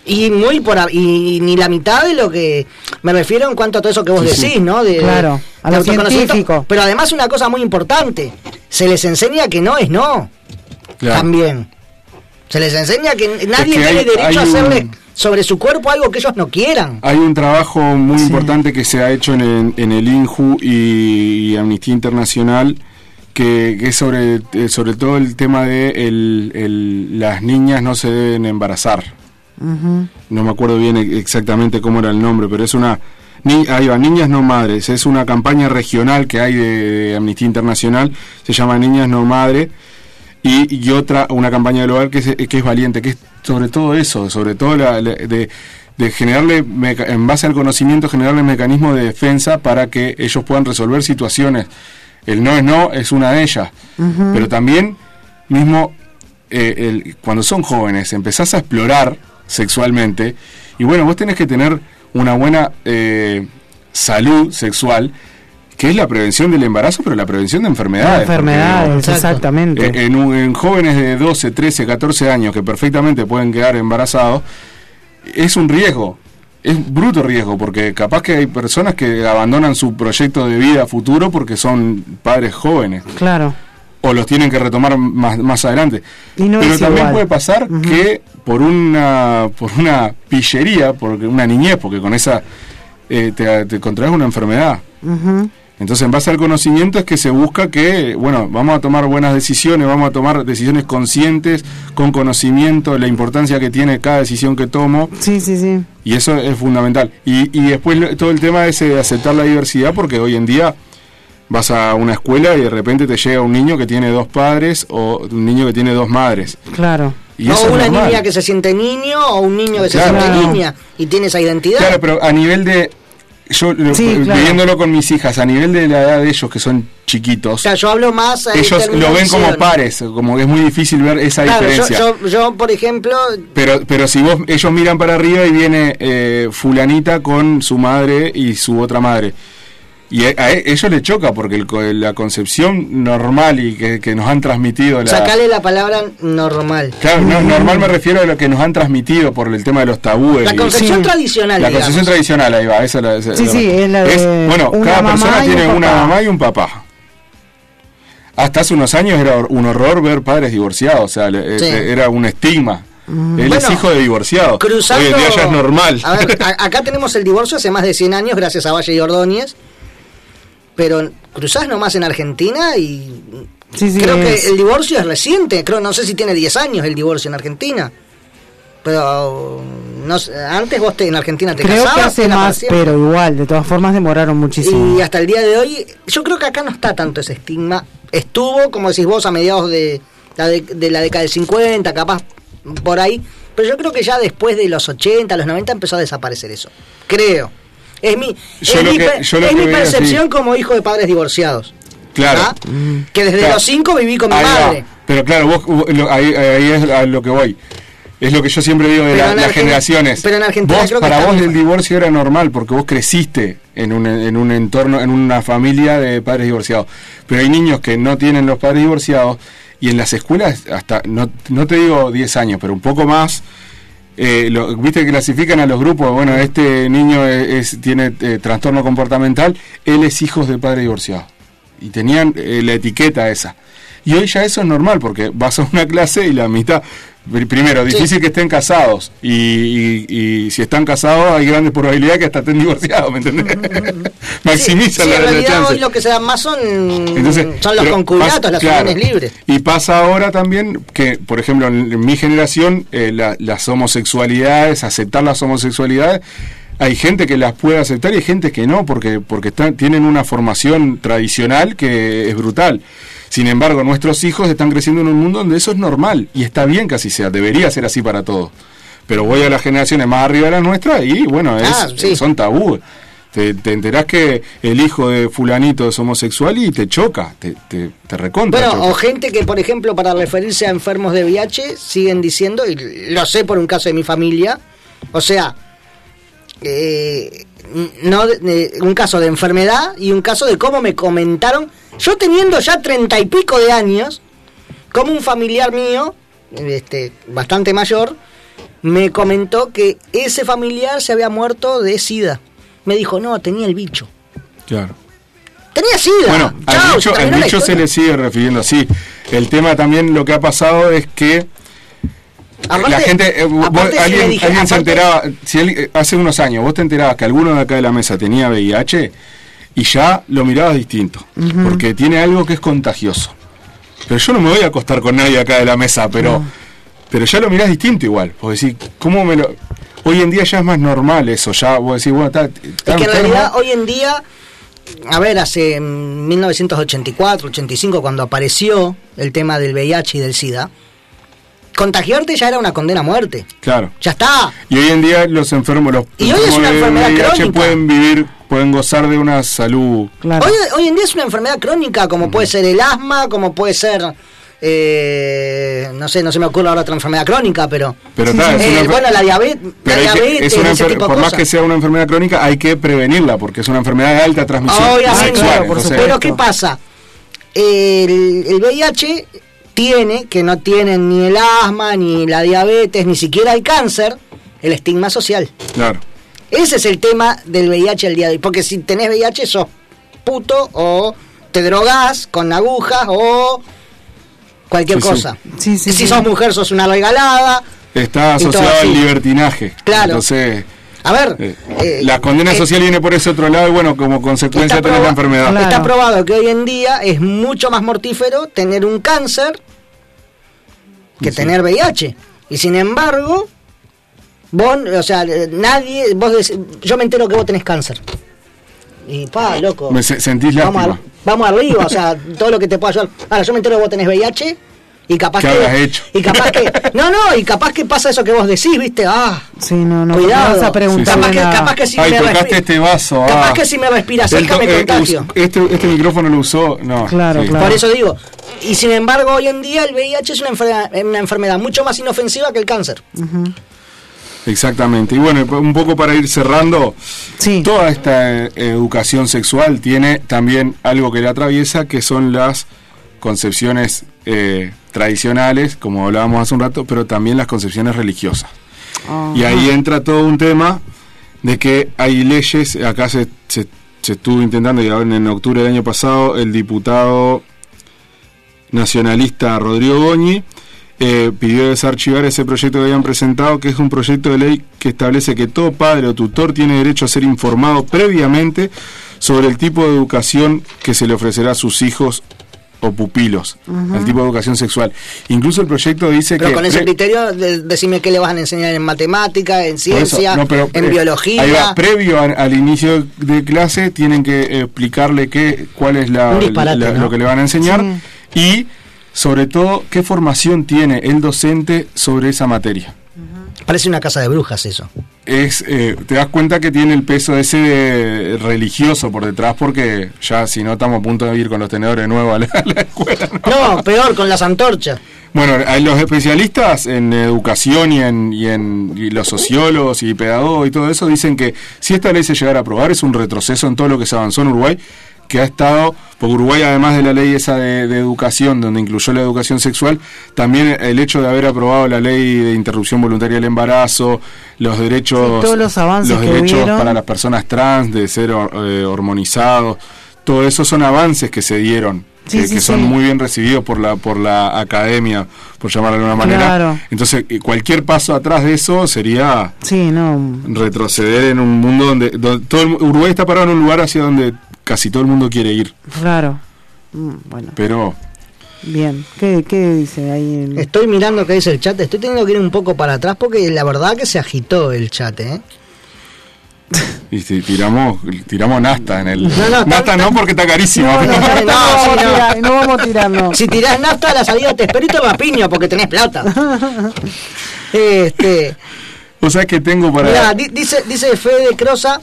Y muy por y ni la mitad de lo que me refiero en cuanto a todo eso que vos Sí, sí. decís, ¿no? De, Claro, a de lo autoconocimiento. científico. Pero además una cosa muy importante, se les enseña que no es no. claro. También. Se les enseña que nadie que tiene hay- derecho hay a hacerle un- sobre su cuerpo algo que ellos no quieran. Hay un trabajo muy importante que se ha hecho en el, en el INJU y, y Amnistía Internacional que, que es sobre, eh, sobre todo el tema de el- el- las niñas no se deben embarazar. No me acuerdo bien exactamente cómo era el nombre, pero es una... Ni, ahí va, Niñas No Madres, es una campaña regional que hay de, de Amnistía Internacional, se llama Niñas No Madre, y, y otra, una campaña del hogar que es, que es valiente, que es sobre todo eso, sobre todo la, la- de, de generarle, meca- en base al conocimiento, generarle mecanismos de defensa para que ellos puedan resolver situaciones. El no es no es una de ellas, pero también mismo eh, el- cuando son jóvenes empezás a explorar sexualmente y bueno, vos tenés que tener una buena eh, salud sexual, que es la prevención del embarazo, pero la prevención de enfermedades. porque, Enfermedades, exactamente. eh, en jóvenes de 12, 13, 14 años que perfectamente pueden quedar embarazados, es un riesgo. Es bruto riesgo, porque capaz que hay personas que abandonan su proyecto de vida futuro porque son padres jóvenes Claro. o los tienen que retomar más, más adelante. Y no Pero también igual. puede pasar que por una por una pillería, porque una niñez, porque con esa eh, te, te contraes una enfermedad. Ujú. Entonces, en base al conocimiento es que se busca que, bueno, vamos a tomar buenas decisiones, vamos a tomar decisiones conscientes, con conocimiento la importancia que tiene cada decisión que tomo, Sí, sí, sí. y eso es fundamental. Y, y después todo el tema es de aceptar la diversidad, porque hoy en día vas a una escuela y de repente te llega un niño que tiene dos padres o un niño que tiene dos madres. Claro. Y o una niña que se siente niño o un niño que se siente niña y tiene esa identidad. Claro, pero a nivel de... Yo, lo- Sí, claro. viéndolo con mis hijas, a nivel de la edad de ellos que son chiquitos, O sea, yo hablo más. eh, ellos lo ven como pares, como que es muy difícil ver esa Claro, yo, diferencia. yo, yo, por ejemplo, Pero, pero si vos, ellos miran para arriba y viene eh, fulanita con su madre y su otra madre. Y a, ellos les choca porque el la concepción normal y que, que nos han transmitido la... sacale la palabra normal. Claro, no, normal me refiero a lo que nos han transmitido por el tema de los tabúes. La y- concepción Sí. tradicional. la digamos. concepción tradicional, ahí va. Esa, Sí, la- sí, es la de bueno, una cada mamá persona un tiene una mamá y un papá. Hasta hace unos años era un horror ver padres divorciados, o sea, le- Sí. eh, era un estigma. Él es hijo de divorciado. Cruzando, Hoy en día ya es normal. A ver, [laughs] a- acá tenemos el divorcio hace más de 100 años, gracias a Valle y Ordóñez. Pero cruzás nomás en Argentina y. Sí, sí, creo es- que el divorcio es reciente. Creo, no sé si tiene 10 años el divorcio en Argentina. Pero. No, sé, antes vos te- en Argentina te Creo que casabas. hace era para más, pero igual, de todas formas demoraron muchísimo. Y hasta el día de hoy, yo creo que acá no está tanto ese estigma. Estuvo, como decís vos, a mediados de la, de, de la década del 50, capaz por ahí. Pero yo creo que ya después de los 80, los 90 empezó a desaparecer eso. Creo. Es mi, Yo es mi, que- yo es mi percepción como hijo de padres divorciados. Claro. ¿ah? Que desde Claro. los 5 viví con mi Ahí va. madre. Pero claro, vos, vos- lo- ahí, ahí es a lo que voy. Es lo que yo siempre digo de la- las generaciones. pero en Argentina Vos, creo que para vos el divorcio era normal porque vos creciste en un, en un entorno, en una familia de padres divorciados. Pero hay niños que no tienen los padres divorciados y en las escuelas hasta, no, no te digo 10 años, pero un poco más, eh, viste que clasifican a los grupos, bueno, este niño tiene eh, trastorno comportamental, él es hijo de padre divorciado. Y tenían eh, la etiqueta esa. Y hoy ya eso es normal, porque vas a una clase y la mitad, primero, difícil que estén casados. Y, y- y si están casados hay grandes probabilidades que hasta estén divorciados, ¿me entendés? [laughs] Maximizan Sí, la, en la realidad chance. hoy lo que se da más son, Entonces, son los concubinatos, las claro. uniones libres. Y pasa ahora también que, por ejemplo, en, en mi generación, eh, la- las homosexualidades, aceptar las homosexualidades, hay gente que las puede aceptar y hay gente que no, porque, porque están, tienen una formación tradicional que es brutal. Sin embargo, nuestros hijos están creciendo en un mundo donde eso es normal y está bien que así sea, debería ser así para todos. Pero voy a las generaciones más arriba de las nuestras y bueno, es, Ah, sí. son tabú. Te, te enterás que el hijo de fulanito es homosexual y te choca, te, te, te recontra. Bueno, choca. o gente que, por ejemplo, para referirse a enfermos de VIH, siguen diciendo, y lo sé por un caso de mi familia, o sea, eh, no un caso de enfermedad y un caso de cómo me comentaron, yo teniendo ya treinta y pico de años, como un familiar mío, este, bastante mayor, me comentó que ese familiar se había muerto de SIDA. Me dijo, no, tenía el bicho. Claro. Tenía SIDA. Bueno, Chau, al bicho, al bicho se le sigue refiriendo así. El tema también lo que ha pasado es que Aparte- la gente, eh, vos- alguien, dije, alguien se enteraba, si él- eh, hace unos años vos te enterabas que alguno de acá de la mesa tenía VIH y ya lo mirabas distinto, porque tiene algo que es contagioso. Pero yo no me voy a acostar con nadie acá de la mesa, pero, pero ya lo mirás distinto igual. Porque decís, ¿cómo me lo.? Hoy en día ya es más normal eso, ya vos decís, bueno, está, está Es que en realidad hoy en día, a ver, hace mm, 1984, 85, cuando apareció el tema del VIH y del SIDA, contagiarte ya era una condena a muerte. Claro. Ya está. Y hoy en día los enfermos, los Y hoy es una de enfermedad VIH crónica. pueden vivir, pueden gozar de una salud. Hoy, hoy en día es una enfermedad crónica, como puede ser el asma, como puede ser eh, no sé, no se me ocurre ahora otra enfermedad crónica, pero... Pero Sí, Eh, bueno, la diabetes, Pero la hay que- diabetes, es una ese tipo por más que sea una enfermedad crónica, hay que prevenirla porque es una enfermedad de alta transmisión Obviamente, sexual. claro, por entonces- supuesto. Pero ¿qué pasa? El, el VIH tiene, que no tienen ni el asma, ni la diabetes, ni siquiera el cáncer, el estigma social. Claro. Ese es el tema del VIH al día de hoy. Porque si tenés VIH sos puto o te drogás con agujas o cualquier Sí, cosa. Sí, sí, si sí. sos mujer sos una regalada. Está asociado al libertinaje. Claro. Entonces, A ver, eh, eh, la condena eh, social viene por ese otro lado y bueno, como consecuencia tenés la enfermedad. Claro. Está probado que hoy en día es mucho más mortífero tener un cáncer que Sí. tener VIH. Y sin embargo, vos, o sea, eh, nadie, vos dec- yo me entero que vos tenés cáncer. Y pa, loco. Me se- sentís vamos, a- vamos arriba, o sea, todo lo que te pueda ayudar. Ahora, yo me entero que vos tenés VIH y capaz ¿Qué que. habrás hecho? Y capaz que. No, no, y capaz que pasa eso que vos decís, ¿viste? Ah, Sí, no, no, cuidado. no vas a capaz, que, capaz que si Ay, me este vaso. Capaz ah. que si me respiras cerca me eh, contagio. us- este, este micrófono lo usó. No. Claro, claro. Por eso digo, y sin embargo hoy en día el VIH es una enfermedad, una enfermedad mucho más inofensiva que el cáncer. Exactamente. Y bueno, un poco para ir cerrando, Sí. toda esta eh, educación sexual tiene también algo que la atraviesa, que son las concepciones eh, tradicionales, como hablábamos hace un rato, pero también las concepciones religiosas. Y ahí entra todo un tema de que hay leyes, acá se, se, se estuvo intentando, y ahora en octubre del año pasado, el diputado nacionalista Rodrigo Goñi eh, pidió desarchivar ese proyecto que habían presentado, que es un proyecto de ley que establece que todo padre o tutor tiene derecho a ser informado previamente sobre el tipo de educación que se le ofrecerá a sus hijos o pupilos, el tipo de educación sexual. Incluso el proyecto dice Pero que... con ese criterio, de- decime qué le van a enseñar en matemática, en eso, ciencia, no, pero, en eh, biología. ahí va, previo a- al inicio de clase tienen que explicarle qué, cuál es la, lo que le van a enseñar y sobre todo qué formación tiene el docente sobre esa materia. Parece una casa de brujas eso. Es, eh, te das cuenta que tiene el peso ese de- religioso por detrás porque ya si no estamos a punto de ir con los tenedores nuevos a la, a la escuela. ¿no? No, peor, con las antorchas. Bueno, los especialistas en educación y en, y en y los sociólogos y pedagogos y todo eso dicen que si esta ley se llegara a aprobar es un retroceso en todo lo que se avanzó en Uruguay, que ha estado, porque Uruguay además de la ley esa de, de educación, donde incluyó la educación sexual, también el hecho de haber aprobado la ley de interrupción voluntaria del embarazo, los derechos, todos los avances que derechos hubieron. para las personas trans de ser eh, hormonizados, todo eso son avances que se dieron Sí, que, sí, que son sí. muy bien recibidos por la por la academia, por llamarlo de alguna manera. Claro. Entonces, eh, cualquier paso atrás de eso sería Sí, no. retroceder en un mundo donde, donde todo el Uruguay está parado en un lugar hacia donde casi todo el mundo quiere ir, Claro. Mm, Bueno, pero bien. ¿Qué, qué dice ahí? Estoy mirando qué dice el chat, estoy teniendo que ir un poco para atrás porque la verdad que se agitó el chat, ¿eh? [laughs] y si tiramos tiramos nasta en el No, no, nasta tan- no porque está carísimo. No, no, pero- no, no, No, vamos a no. tirar, no vamos a tirar, no. Si tirás nafta a la salida te espero y te porque tenés plata. Este, o sea que tengo para Mirá, di- dice, dice Fede Crosa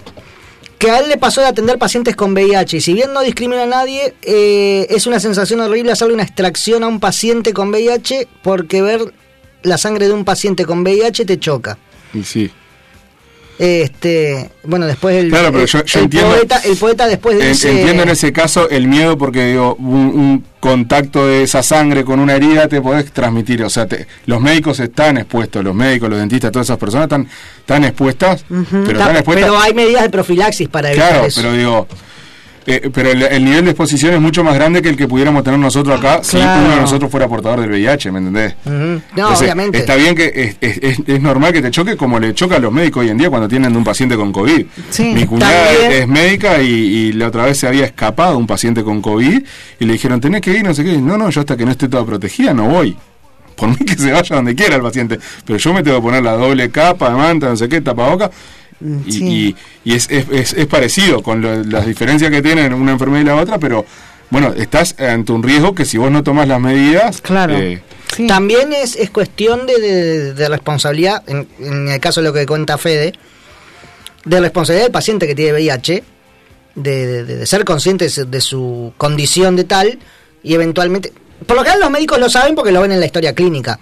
que a él le pasó de atender pacientes con VIH y si bien no discrimina a nadie, eh, es una sensación horrible hacerle una extracción a un paciente con VIH porque ver la sangre de un paciente con VIH te choca. y sí. Este, bueno, después el, Claro, pero el- yo- yo el entiendo- poeta, el poeta después dice Entiendo en ese caso el miedo porque digo un, un contacto de esa sangre con una herida te podés transmitir, o sea, te- los médicos están expuestos, los médicos, los dentistas, todas esas personas están, están expuestas, pero Ta- están expuestas. pero hay medidas de profilaxis para evitar claro, eso. pero digo, eh, pero el, el nivel de exposición es mucho más grande que el que pudiéramos tener nosotros acá si uno de nosotros fuera portador del VIH, ¿me entendés? No, Entonces, obviamente. Está bien que es, es- es- es normal que te choque como le choca a los médicos hoy en día cuando tienen un paciente con COVID. Sí, Mi cuñada también. es médica y, y la otra vez se había escapado un paciente con COVID y le dijeron, tenés que ir, no sé qué. No, no, yo hasta que no esté toda protegida no voy. Por mí que se vaya donde quiera el paciente. Pero yo me tengo que poner la doble capa, manta, no sé qué, tapaboca. Y, sí. y- y es, es- es- es parecido con lo- las diferencias que tienen una enfermedad y la otra, pero bueno, estás ante un riesgo que si vos no tomás las medidas, Claro. eh, Sí. También es, es cuestión de, de- de responsabilidad, en, en el caso de lo que cuenta Fede, de responsabilidad del paciente que tiene VIH, de, de- de ser consciente de su- de su condición de tal y eventualmente Por lo general los médicos lo saben porque lo ven en la historia clínica.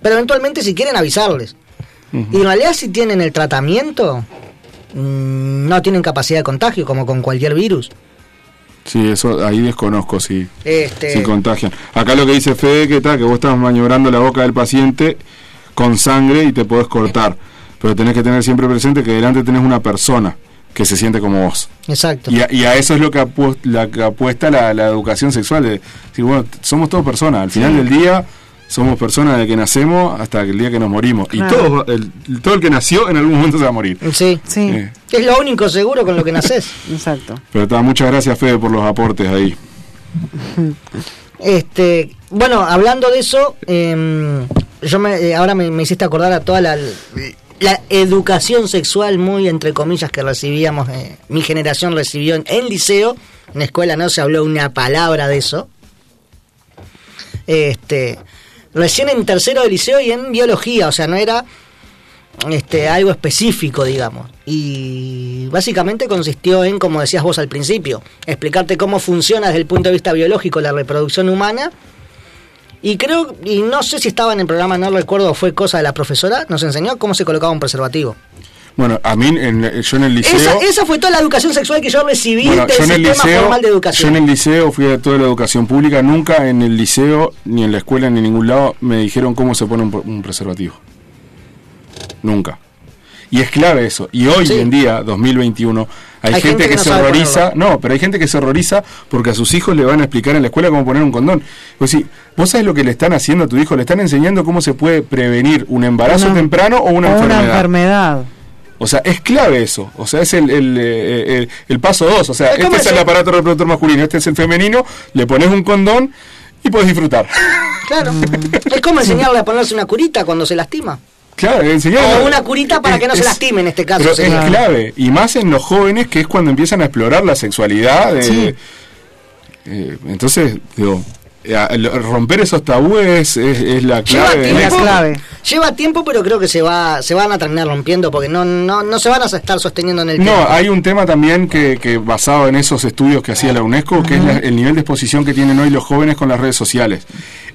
Pero eventualmente si quieren avisarles. Y en realidad si tienen el tratamiento, mm, no tienen capacidad de contagio como con cualquier virus. Sí, eso ahí desconozco si, Este, si contagian. Acá lo que dice Fede que está, que vos estás maniobrando la boca del paciente con sangre y te podés cortar. Pero tenés que tener siempre presente que delante tenés una persona que se siente como vos. Exacto. Y a, y a eso es lo que, apu- la, que apuesta la, la educación sexual. De decir, bueno, somos todos personas. Al final del día somos personas desde que nacemos hasta el día que nos morimos. Y todo el, todo el que nació en algún momento se va a morir. Sí. Sí, Eh, Es lo único seguro con lo que naces. [laughs] exacto. pero está, muchas gracias Fede por los aportes ahí. [laughs] Este, bueno, hablando de eso, em, yo me, eh, ahora me, me hiciste acordar a toda la, la educación sexual muy entre comillas que recibíamos, eh, mi generación recibió en, en liceo, en la escuela no se habló una palabra de eso. Este, recién en tercero de liceo y en biología, o sea, no era este algo específico, digamos. Y básicamente consistió en, como decías vos al principio, explicarte cómo funciona desde el punto de vista biológico la reproducción humana. Y creo, y no sé si estaba en el programa, no recuerdo, fue cosa de la profesora, nos enseñó cómo se colocaba un preservativo. Bueno, a mí, en- yo en el liceo... Esa, esa fue toda la educación sexual que yo recibí Bueno, del yo en el sistema liceo, formal de yo educación. en el liceo fui a toda la educación pública, nunca en el liceo, ni en la escuela, ni en ningún lado me dijeron cómo se pone un, un preservativo. Nunca. Y es clave eso. Y hoy Sí. en día, 2021, hay, Hay gente, gente que, que no se horroriza. ponerlo. No, pero hay gente que se horroriza porque a sus hijos le van a explicar en la escuela cómo poner un condón. Pues sí, vos sabés lo que le están haciendo a tu hijo, le están enseñando cómo se puede prevenir un embarazo Una- temprano o una o enfermedad. una enfermedad. O sea, es clave eso. O sea, es el, el, eh, el- el paso dos. O sea, este es el aparato reproductor masculino, este es el femenino, le pones un condón y puedes disfrutar. Claro. [laughs] es como enseñarle a ponerse una curita cuando se lastima. Claro, enseñar. O una curita para que no se lastime en este caso. Pero es clave. Y más en los jóvenes, que es cuando empiezan a explorar la sexualidad. de- Sí. eh, entonces, digo, eh, romper esos tabúes es, es la clave. tiempo, lleva tiempo, pero creo que se va, se van a terminar rompiendo porque no, no, no se van a estar sosteniendo en el No, tiempo. hay un tema también que, que basado en esos estudios que hacía la UNESCO, que es la- el nivel de exposición que tienen hoy los jóvenes con las redes sociales.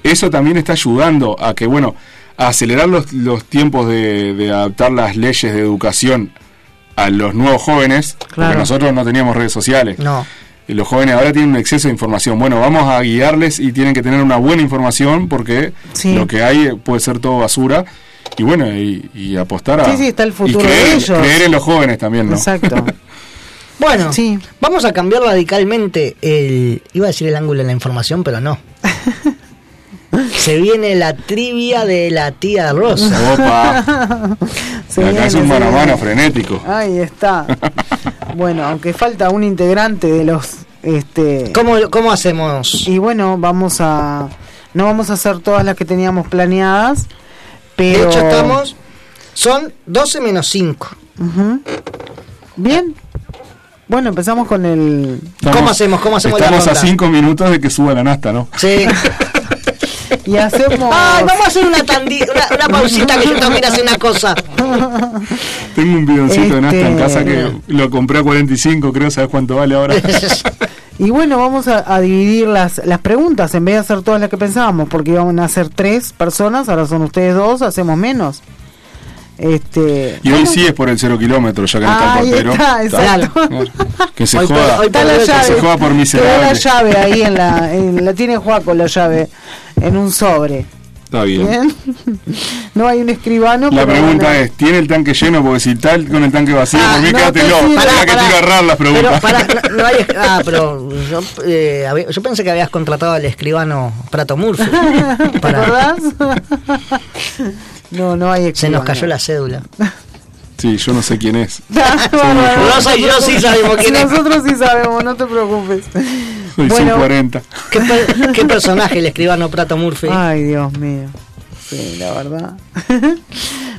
Eso también está ayudando a que, bueno, a acelerar los, los tiempos de, de adaptar las leyes de educación a los nuevos jóvenes, porque Claro. nosotros no teníamos redes sociales. No. Los jóvenes ahora tienen un exceso de información. Bueno, vamos a guiarles y tienen que tener una buena información porque Sí. lo que hay puede ser todo basura. Y bueno, y, y apostar a... Sí, sí, está el y futuro creer, de ellos. creer en los jóvenes también, ¿no? Exacto. [laughs] Bueno, Sí. vamos a cambiar radicalmente el. Iba a decir el ángulo de la información, pero no. [laughs] Se viene la trivia de la tía Rosa. Opa. [laughs] Se Acá viene, es un mano a mano frenético. Ahí está. bueno, aunque falta un integrante de los este ¿Cómo, ¿Cómo hacemos? y bueno, vamos a no vamos a hacer todas las que teníamos planeadas, De pero hecho, estamos. Son 12 menos 5. Ujú. Bien. Bueno, empezamos con el ¿Cómo hacemos? ¿Cómo hacemos la Estamos a ronda? cinco minutos de que suba la nasta, ¿no? Sí. [laughs] y hacemos Ay, vamos a hacer una, tandi- una, una pausita que yo tengo que ir a hacer una cosa. Tengo un bidoncito de nasta en Este- casa que lo compré a 45, creo, ¿sabes cuánto vale ahora? [laughs] Y bueno, vamos a, a dividir las, las preguntas en vez de hacer todas las que pensábamos, porque íbamos a hacer tres personas, ahora son ustedes dos, hacemos menos. Este, Y hoy sí es por el cero kilómetro, ya que no está el portero. está, exacto. Que se Hoy por- joda. hoy Está por la que llave. se por la llave ahí en la, [laughs] en- la tiene Juaco la llave en un sobre. Está bien. Bien. No hay un escribano. La pero pregunta bueno. es, ¿tiene el tanque lleno? Porque si está con el tanque vacío, Ah, por mí no, quédatelo. sí, pará, que pará. tiro a errar las Pero preguntas. para, [laughs] no, no hay, ah, pero yo, eh, había- yo pensé que habías contratado al escribano Prato Murphy. [laughs] ¿Te Para- acordás? No, no hay Se nos cayó la cédula. [laughs] Sí, yo no sé quién es. [laughs] Bárbaro. Rosa y yo sí sabemos quién es. Nosotros sí sabemos, no te preocupes. Soy Bueno. sub 40. ¿Qué, per- [laughs] qué personaje el escribano Prato Murphy? Ay, Dios mío. Sí, la verdad.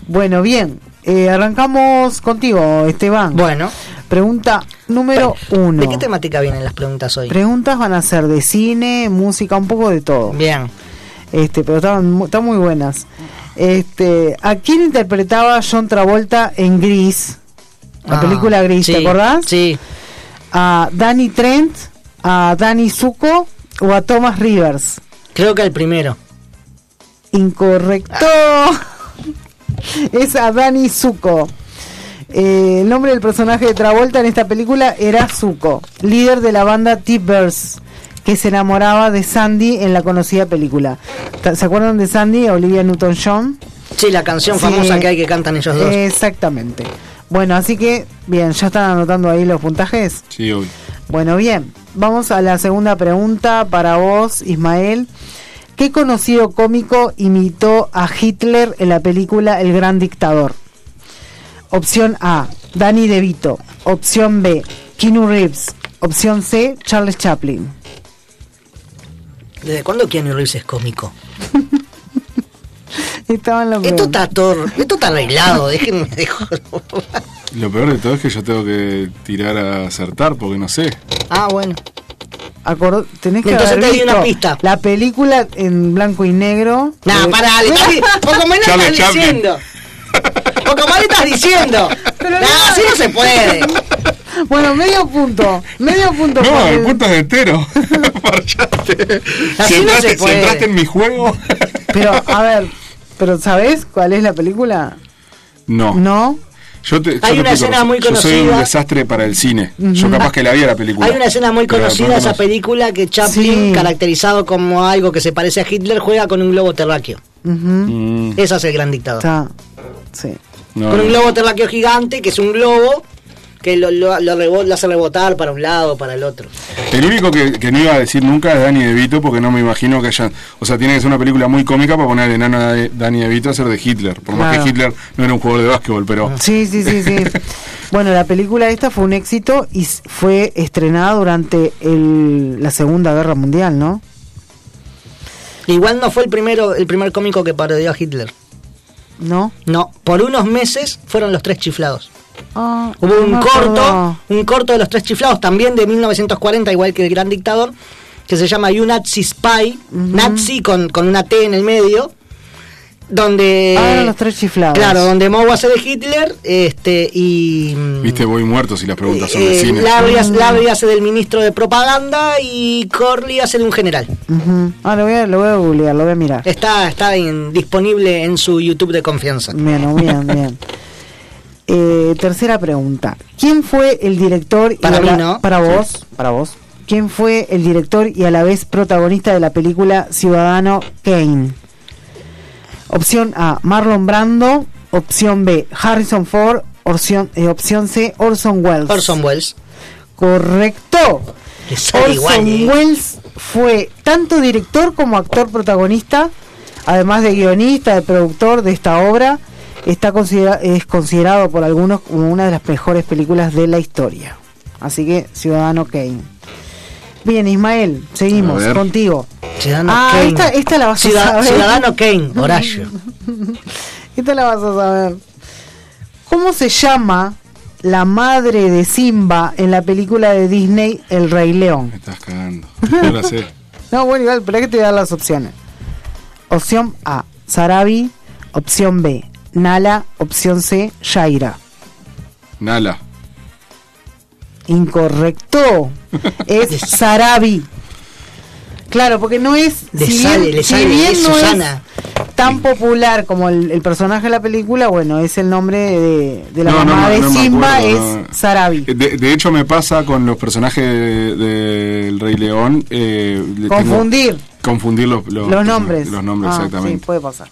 bueno, bien. Eh, arrancamos contigo, Esteban. Bueno, Pregunta número uno. ¿de qué temática vienen las preguntas hoy? Preguntas van a ser de cine, música, un poco de todo. Bien. Este, pero estaban, mu- están muy buenas. Este, ¿a quién interpretaba John Travolta en Gris? La Ah, película Gris, sí, ¿te acordás? Sí. ¿A Danny Trent, a Danny Zuko o a Thomas Rivers? Creo que el primero. Incorrecto. [laughs] es a Danny Zuko. Eh, el nombre del personaje de Travolta en esta película era Zuko, líder de la banda T-Birds, que se enamoraba de Sandy en la conocida película. ¿Se acuerdan de Sandy, Olivia Newton-John? Sí, la canción Sí. famosa que hay que cantan ellos dos. Exactamente. Bueno, así que, bien, ¿ya están anotando ahí los puntajes? Sí, obvio. Bueno, bien, vamos a la segunda pregunta para vos, Ismael. ¿Qué conocido cómico imitó a Hitler en la película El Gran Dictador? Opción A, Danny DeVito. Opción B, Keanu Reeves. Opción C, Charles Chaplin. ¿Desde cuándo Keanu Reeves es cómico? [laughs] Estaban los Esto está todo, esto está arreglado, déjenme [laughs] de joder. Lo peor de todo es que yo tengo que tirar a acertar porque no sé. Ah, bueno. Tenés que Entonces haber te di una pista. La película en blanco y negro. Nah, pará, le estás, di- [laughs] poco menos estás diciendo. Poco más le estás diciendo. Nah, así no se puede. Bueno, medio punto. Medio punto. No, el punto es entero. [laughs] Así Si no entraste, se si entraste en mi juego. Pero, a ver, ¿pero sabés cuál es la película? No. ¿No? Yo te, Hay una escena muy Yo soy un conocida. desastre para el cine. Yo capaz que la vi a la película. Hay una escena muy conocida esa película que Chaplin, Sí. caracterizado como algo que se parece a Hitler, juega con un globo terráqueo. Mm, Ese es el gran dictador. Está. Sí. no, con un globo terráqueo gigante, que es un globo que lo, lo, lo hace rebotar para un lado o para el otro. El único que, que no iba a decir nunca es Danny DeVito porque no me imagino que haya... O sea, tiene que ser una película muy cómica para poner al enano de Danny DeVito a ser de Hitler. Por más Claro. que Hitler no era un jugador de básquetbol, pero... Sí, sí, sí, sí. [laughs] bueno, la película esta fue un éxito y fue estrenada durante el, la Segunda Guerra Mundial, ¿no? Igual no fue el primero el primer cómico que parodió a Hitler. ¿No? No, por unos meses fueron los tres chiflados. Ah, Hubo no un corto, un corto de los tres chiflados, también de 1940, igual que el gran dictador, que se llama You Nazi Spy, Nazi con, con una T en el medio, donde... Ah, los tres chiflados. Claro, donde Moe hace de Hitler este y... Viste, voy muerto si las preguntas son eh, de cine. Larry, hace- Larry hace del ministro de propaganda y Corley hace de un general. Ah, lo voy, a, lo voy a googlear, lo voy a mirar. Está, está en- disponible en su YouTube de confianza. Bien, bien, bien. [laughs] Eh, tercera pregunta. ¿Quién fue el director y Para a mí, la- ¿no? Para vos, para vos. ¿Quién fue el director y a la vez protagonista de la película Ciudadano Kane? Opción A, Marlon Brando. Opción B, Harrison Ford. Opción, eh, opción C, Orson Welles. Orson Welles. Correcto. Orson igual, ¿eh? Welles fue tanto director como actor protagonista, además de guionista, de productor de esta obra. Está considera- es considerado por algunos como una de las mejores películas de la historia. Así que Ciudadano Kane. Bien, Ismael, seguimos contigo. Ciudadano Ah, Kane. esta, esta la vas a saber. Ciudadano Kane, [laughs] Horacio. Esta la vas a saber. ¿Cómo se llama la madre de Simba en la película de Disney El Rey León? Me estás cagando. La sé. [laughs] No, bueno, igual, pero hay que te voy a dar las opciones. Opción A, Sarabi. Opción B, Nala. Opción C, Shaira. Nala. Incorrecto. [laughs] es Sarabi. Claro, porque no es. Le si sale, bien, le si sale, bien es no Susana. es tan popular como el, el personaje de la película, bueno, es el nombre de, de la No, no mamá de no Simba, acuerdo, es no. Sarabi. De, de hecho, me pasa con los personajes del de, del Rey León. eh, tengo- Confundir confundir los, los, los nombres. Los nombres, Ah, exactamente. Sí, puede pasar.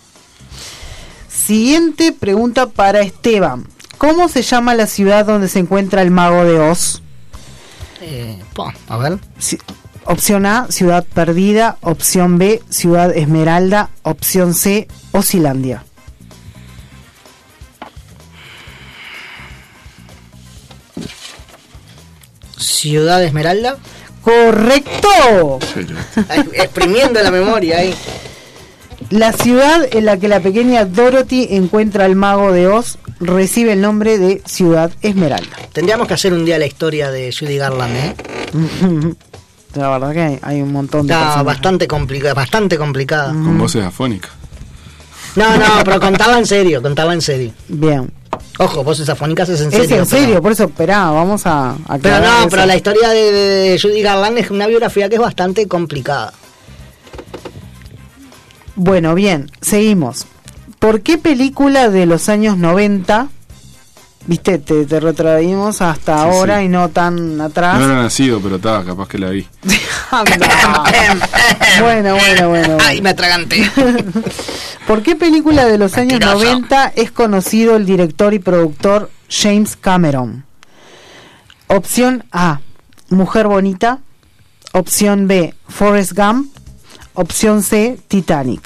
Siguiente pregunta para Esteban. ¿Cómo se llama la ciudad donde se encuentra el mago de Oz? Eh, po, a ver. Si- opción A, Ciudad Perdida. Opción B, Ciudad Esmeralda. Opción C, Osilandia. Ciudad Esmeralda. ¡Correcto! Exprimiendo la memoria ahí. La ciudad en la que la pequeña Dorothy encuentra al mago de Oz recibe el nombre de Ciudad Esmeralda. Tendríamos que hacer un día la historia de Judy Garland, ¿eh? [laughs] La verdad que hay, hay un montón de Está bastante complicada, bastante complicada. Con voces afónicas. No, no, pero contaba en serio, contaba en serio. Bien. Ojo, voces afónicas es en serio. Es en pero- serio, por eso esperá, vamos a Pero aclarar no, eso. pero la historia de, de Judy Garland es una biografía que es bastante complicada. Bueno, bien, seguimos. ¿Por qué película de los años 90, viste, te, te retraímos hasta Sí, ahora sí. y no tan atrás? No era nacido, pero estaba, capaz que la vi. [laughs] bueno, bueno, bueno. Ay, me atraganté. [laughs] ¿Por qué película de los años Mentiroso. 90 es conocido el director y productor James Cameron? Opción A, Mujer Bonita. Opción B, Forrest Gump. Opción C, Titanic.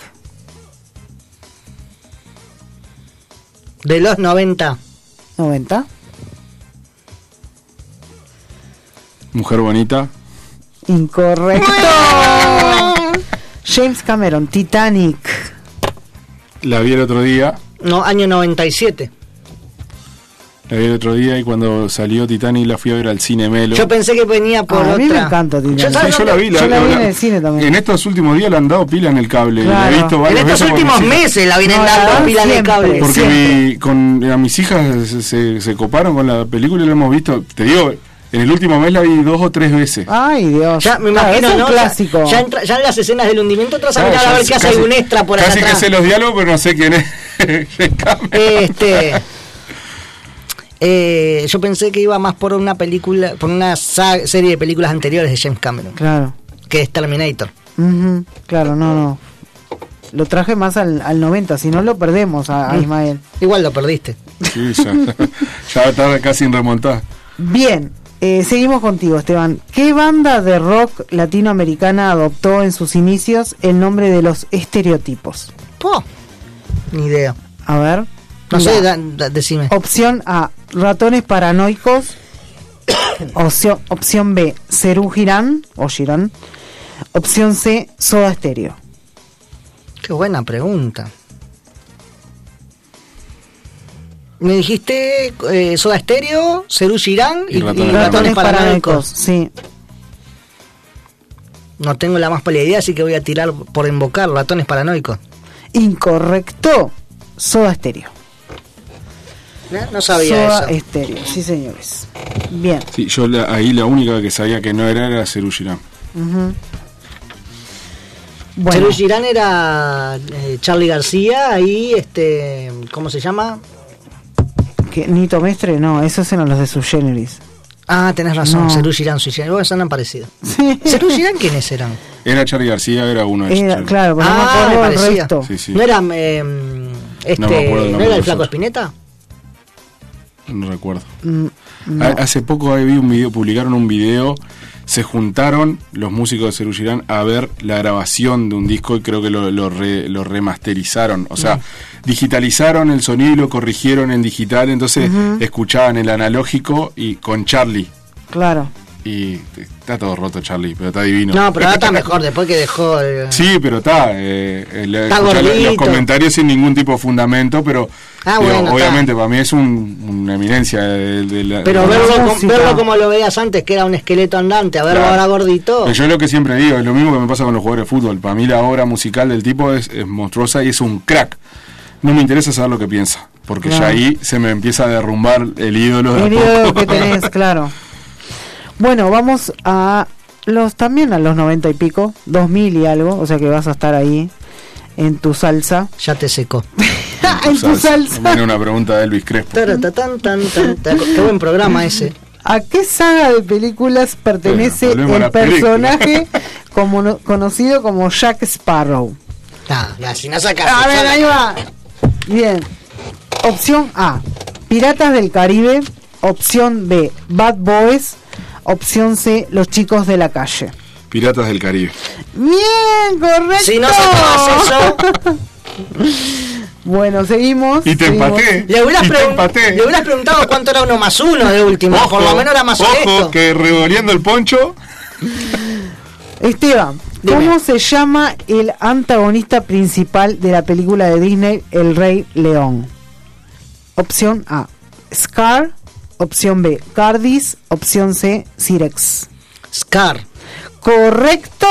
De los 90. 90. Mujer bonita. Incorrecto. [laughs] James Cameron, Titanic. La vi el otro día. No, año 97. La vi el otro día y cuando salió Titanic la fui a ver al cine Melo. Yo pensé que venía por Ah, a otra. mí me encanta Titanic. Yo, Sí, ¿sabes yo la vi, la, Yo la vi la- en el cine también. En estos últimos días le han dado pila en el cable. La he visto En estos veces por últimos meses la vienen No, la dando dan pila en el cable. Porque mi, con a mis hijas se, se, se coparon con la película y la hemos visto. Te digo, en el último mes la vi dos o tres veces. Ay, Dios. Ya me imagino, es un ¿no? Ya- clásico. Ya, entra- ya en las escenas del hundimiento entras a mirar a ya ver qué hace algún extra por allá Casi que sé los diálogos, pero no sé quién es. [laughs] Este. Eh, yo pensé que iba más por una película, por una serie de películas anteriores de James Cameron, Claro. que es Terminator. Claro, no, no. Lo traje más al, al 90, si no lo perdemos a, a Mm. Ismael. Igual lo perdiste. Sí, ya, [laughs] ya está casi en remontar. Bien, eh, seguimos contigo, Esteban. ¿Qué banda de rock latinoamericana adoptó en sus inicios el nombre de los estereotipos? Po, ni idea. A ver. No Mira. sé, da- da- decime. Opción A, ratones paranoicos. [coughs] opción, opción B, Cerú Girán o Girán. Opción C, Soda Stereo. Qué buena pregunta. Me dijiste eh, Soda Stereo, Cerú Girán y, Y y Ratones Ratones, Paranoicos. sí. No tengo la más pálida idea, así que voy a tirar por invocar Ratones Paranoicos. Incorrecto, Soda Stereo. ¿Eh? No sabía Soda eso. Stereo, sí señores. Bien. Sí, yo la- ahí la única que sabía que no era era Cerú Girán. Bueno, Cerú Girán era eh, Charlie García y este, ¿cómo se llama? que Nito Mestre, no, esos eran los de Subgeneris. Ah, tenés razón, No. Cerú Girán, Sui Generis. Bueno, son parecidos. ¿Cerú Girán quiénes eran? Era Charlie García, era uno de ellos. claro, pero no me Ah, acuerdo me el parecía. resto. Sí, sí. ¿No era eh, este, No me acuerdo ¿no era el Flaco Espineta? No recuerdo. Mm, no. Hace poco ahí vi un video, publicaron un video, se juntaron los músicos de Cerú Girán a ver la grabación de un disco y creo que lo, lo, re- lo remasterizaron. O sea, digitalizaron el sonido y lo corrigieron en digital, entonces escuchaban el analógico y con Charlie. Claro. Y está todo roto Charlie, pero está divino. No, pero ahora está mejor después que dejó. el- Sí, pero está. eh, el- Está escuchar los- comentarios sin ningún tipo de fundamento, pero Ah, digo, bueno, está. obviamente para mí es un- una eminencia de, de la. Pero de verlo, verlo como lo veías antes, que era un esqueleto andante, a verlo Claro. ahora gordito. Pero yo lo que siempre digo, es lo mismo que me pasa con los jugadores de fútbol. Para mí la obra musical del tipo es, es monstruosa y es un crack. No me interesa saber lo que piensa, porque Claro. ya ahí se me empieza a derrumbar el ídolo de El ídolo que tenés, [laughs] claro. Bueno, vamos a los también a los 90 y pico, 2000 y algo, o sea que vas a estar ahí en tu salsa. Ya te secó. [laughs] en tu salsa. Viene una pregunta de Elvis Crespo. Taratatan, tan, tan, tan. Qué buen programa ese. ¿A qué saga de películas pertenece Bueno, el la personaje [laughs] como no- conocido como Jack Sparrow? Ah, ya, si no sacas. A ver, ahí va. Bien. Opción A, Piratas del Caribe. Opción B, Bad Boys. Opción C, Los chicos de la calle. Piratas del Caribe. Bien, correcto. Si no eso, [laughs] Bueno, seguimos. Y te seguimos. empaté. le hubieras, Y te pregun- empaté. le hubieras preguntado cuánto era uno más uno de último. Por lo menos era más ojo, honesto. que revolviendo el poncho. Esteban, Dime. ¿cómo se llama el antagonista principal de la película de Disney El Rey León? Opción A, Scar. Opción B, Cardis. Opción C, Cirex. Scar. ¡Correcto!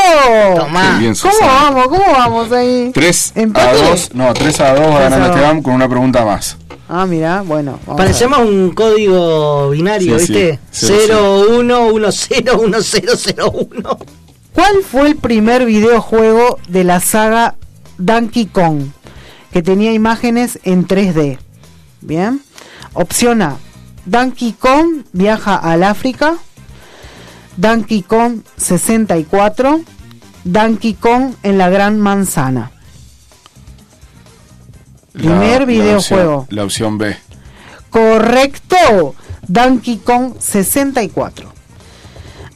Tomá. Bien, ¿Cómo vamos? ¿Cómo vamos ahí? 3 a ¿Empate? 2. No, 3 a 2 va ganando. Esteban con una pregunta más. Ah, mira, bueno. Parecemos un código binario, Sí. ¿viste? Sí, 0, 1, 1, 0, 1, 0, 0, 1. ¿Cuál fue el primer videojuego de la saga Donkey Kong, que tenía imágenes en 3D. Bien. Opción A, Donkey Kong viaja al África. Donkey Kong 64. Donkey Kong en la Gran Manzana. Primer videojuego. opción- la opción B. Correcto. Donkey Kong 64.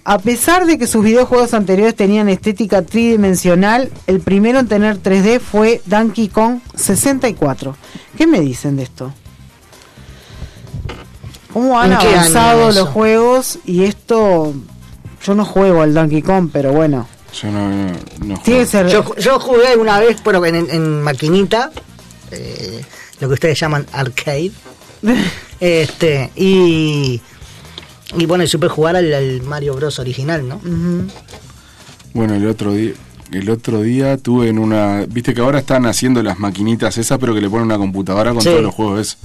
A pesar de que sus videojuegos anteriores tenían estética tridimensional, el primero en tener 3D fue Donkey Kong 64. ¿Qué me dicen de esto? ¿Cómo han ¿En qué año avanzado los juegos? Y esto, yo no juego al Donkey Kong, pero bueno. Yo no, no, que ser... Yo, yo jugué una vez, pero en, en maquinita, eh, lo que ustedes llaman arcade. [laughs] este y y bueno, y supe jugar al, al Mario Bros original, ¿no? Ujú. Bueno, el otro día, el otro día tuve en una, viste que ahora están haciendo las maquinitas esas, pero que le ponen una computadora con Sí. todos los juegos.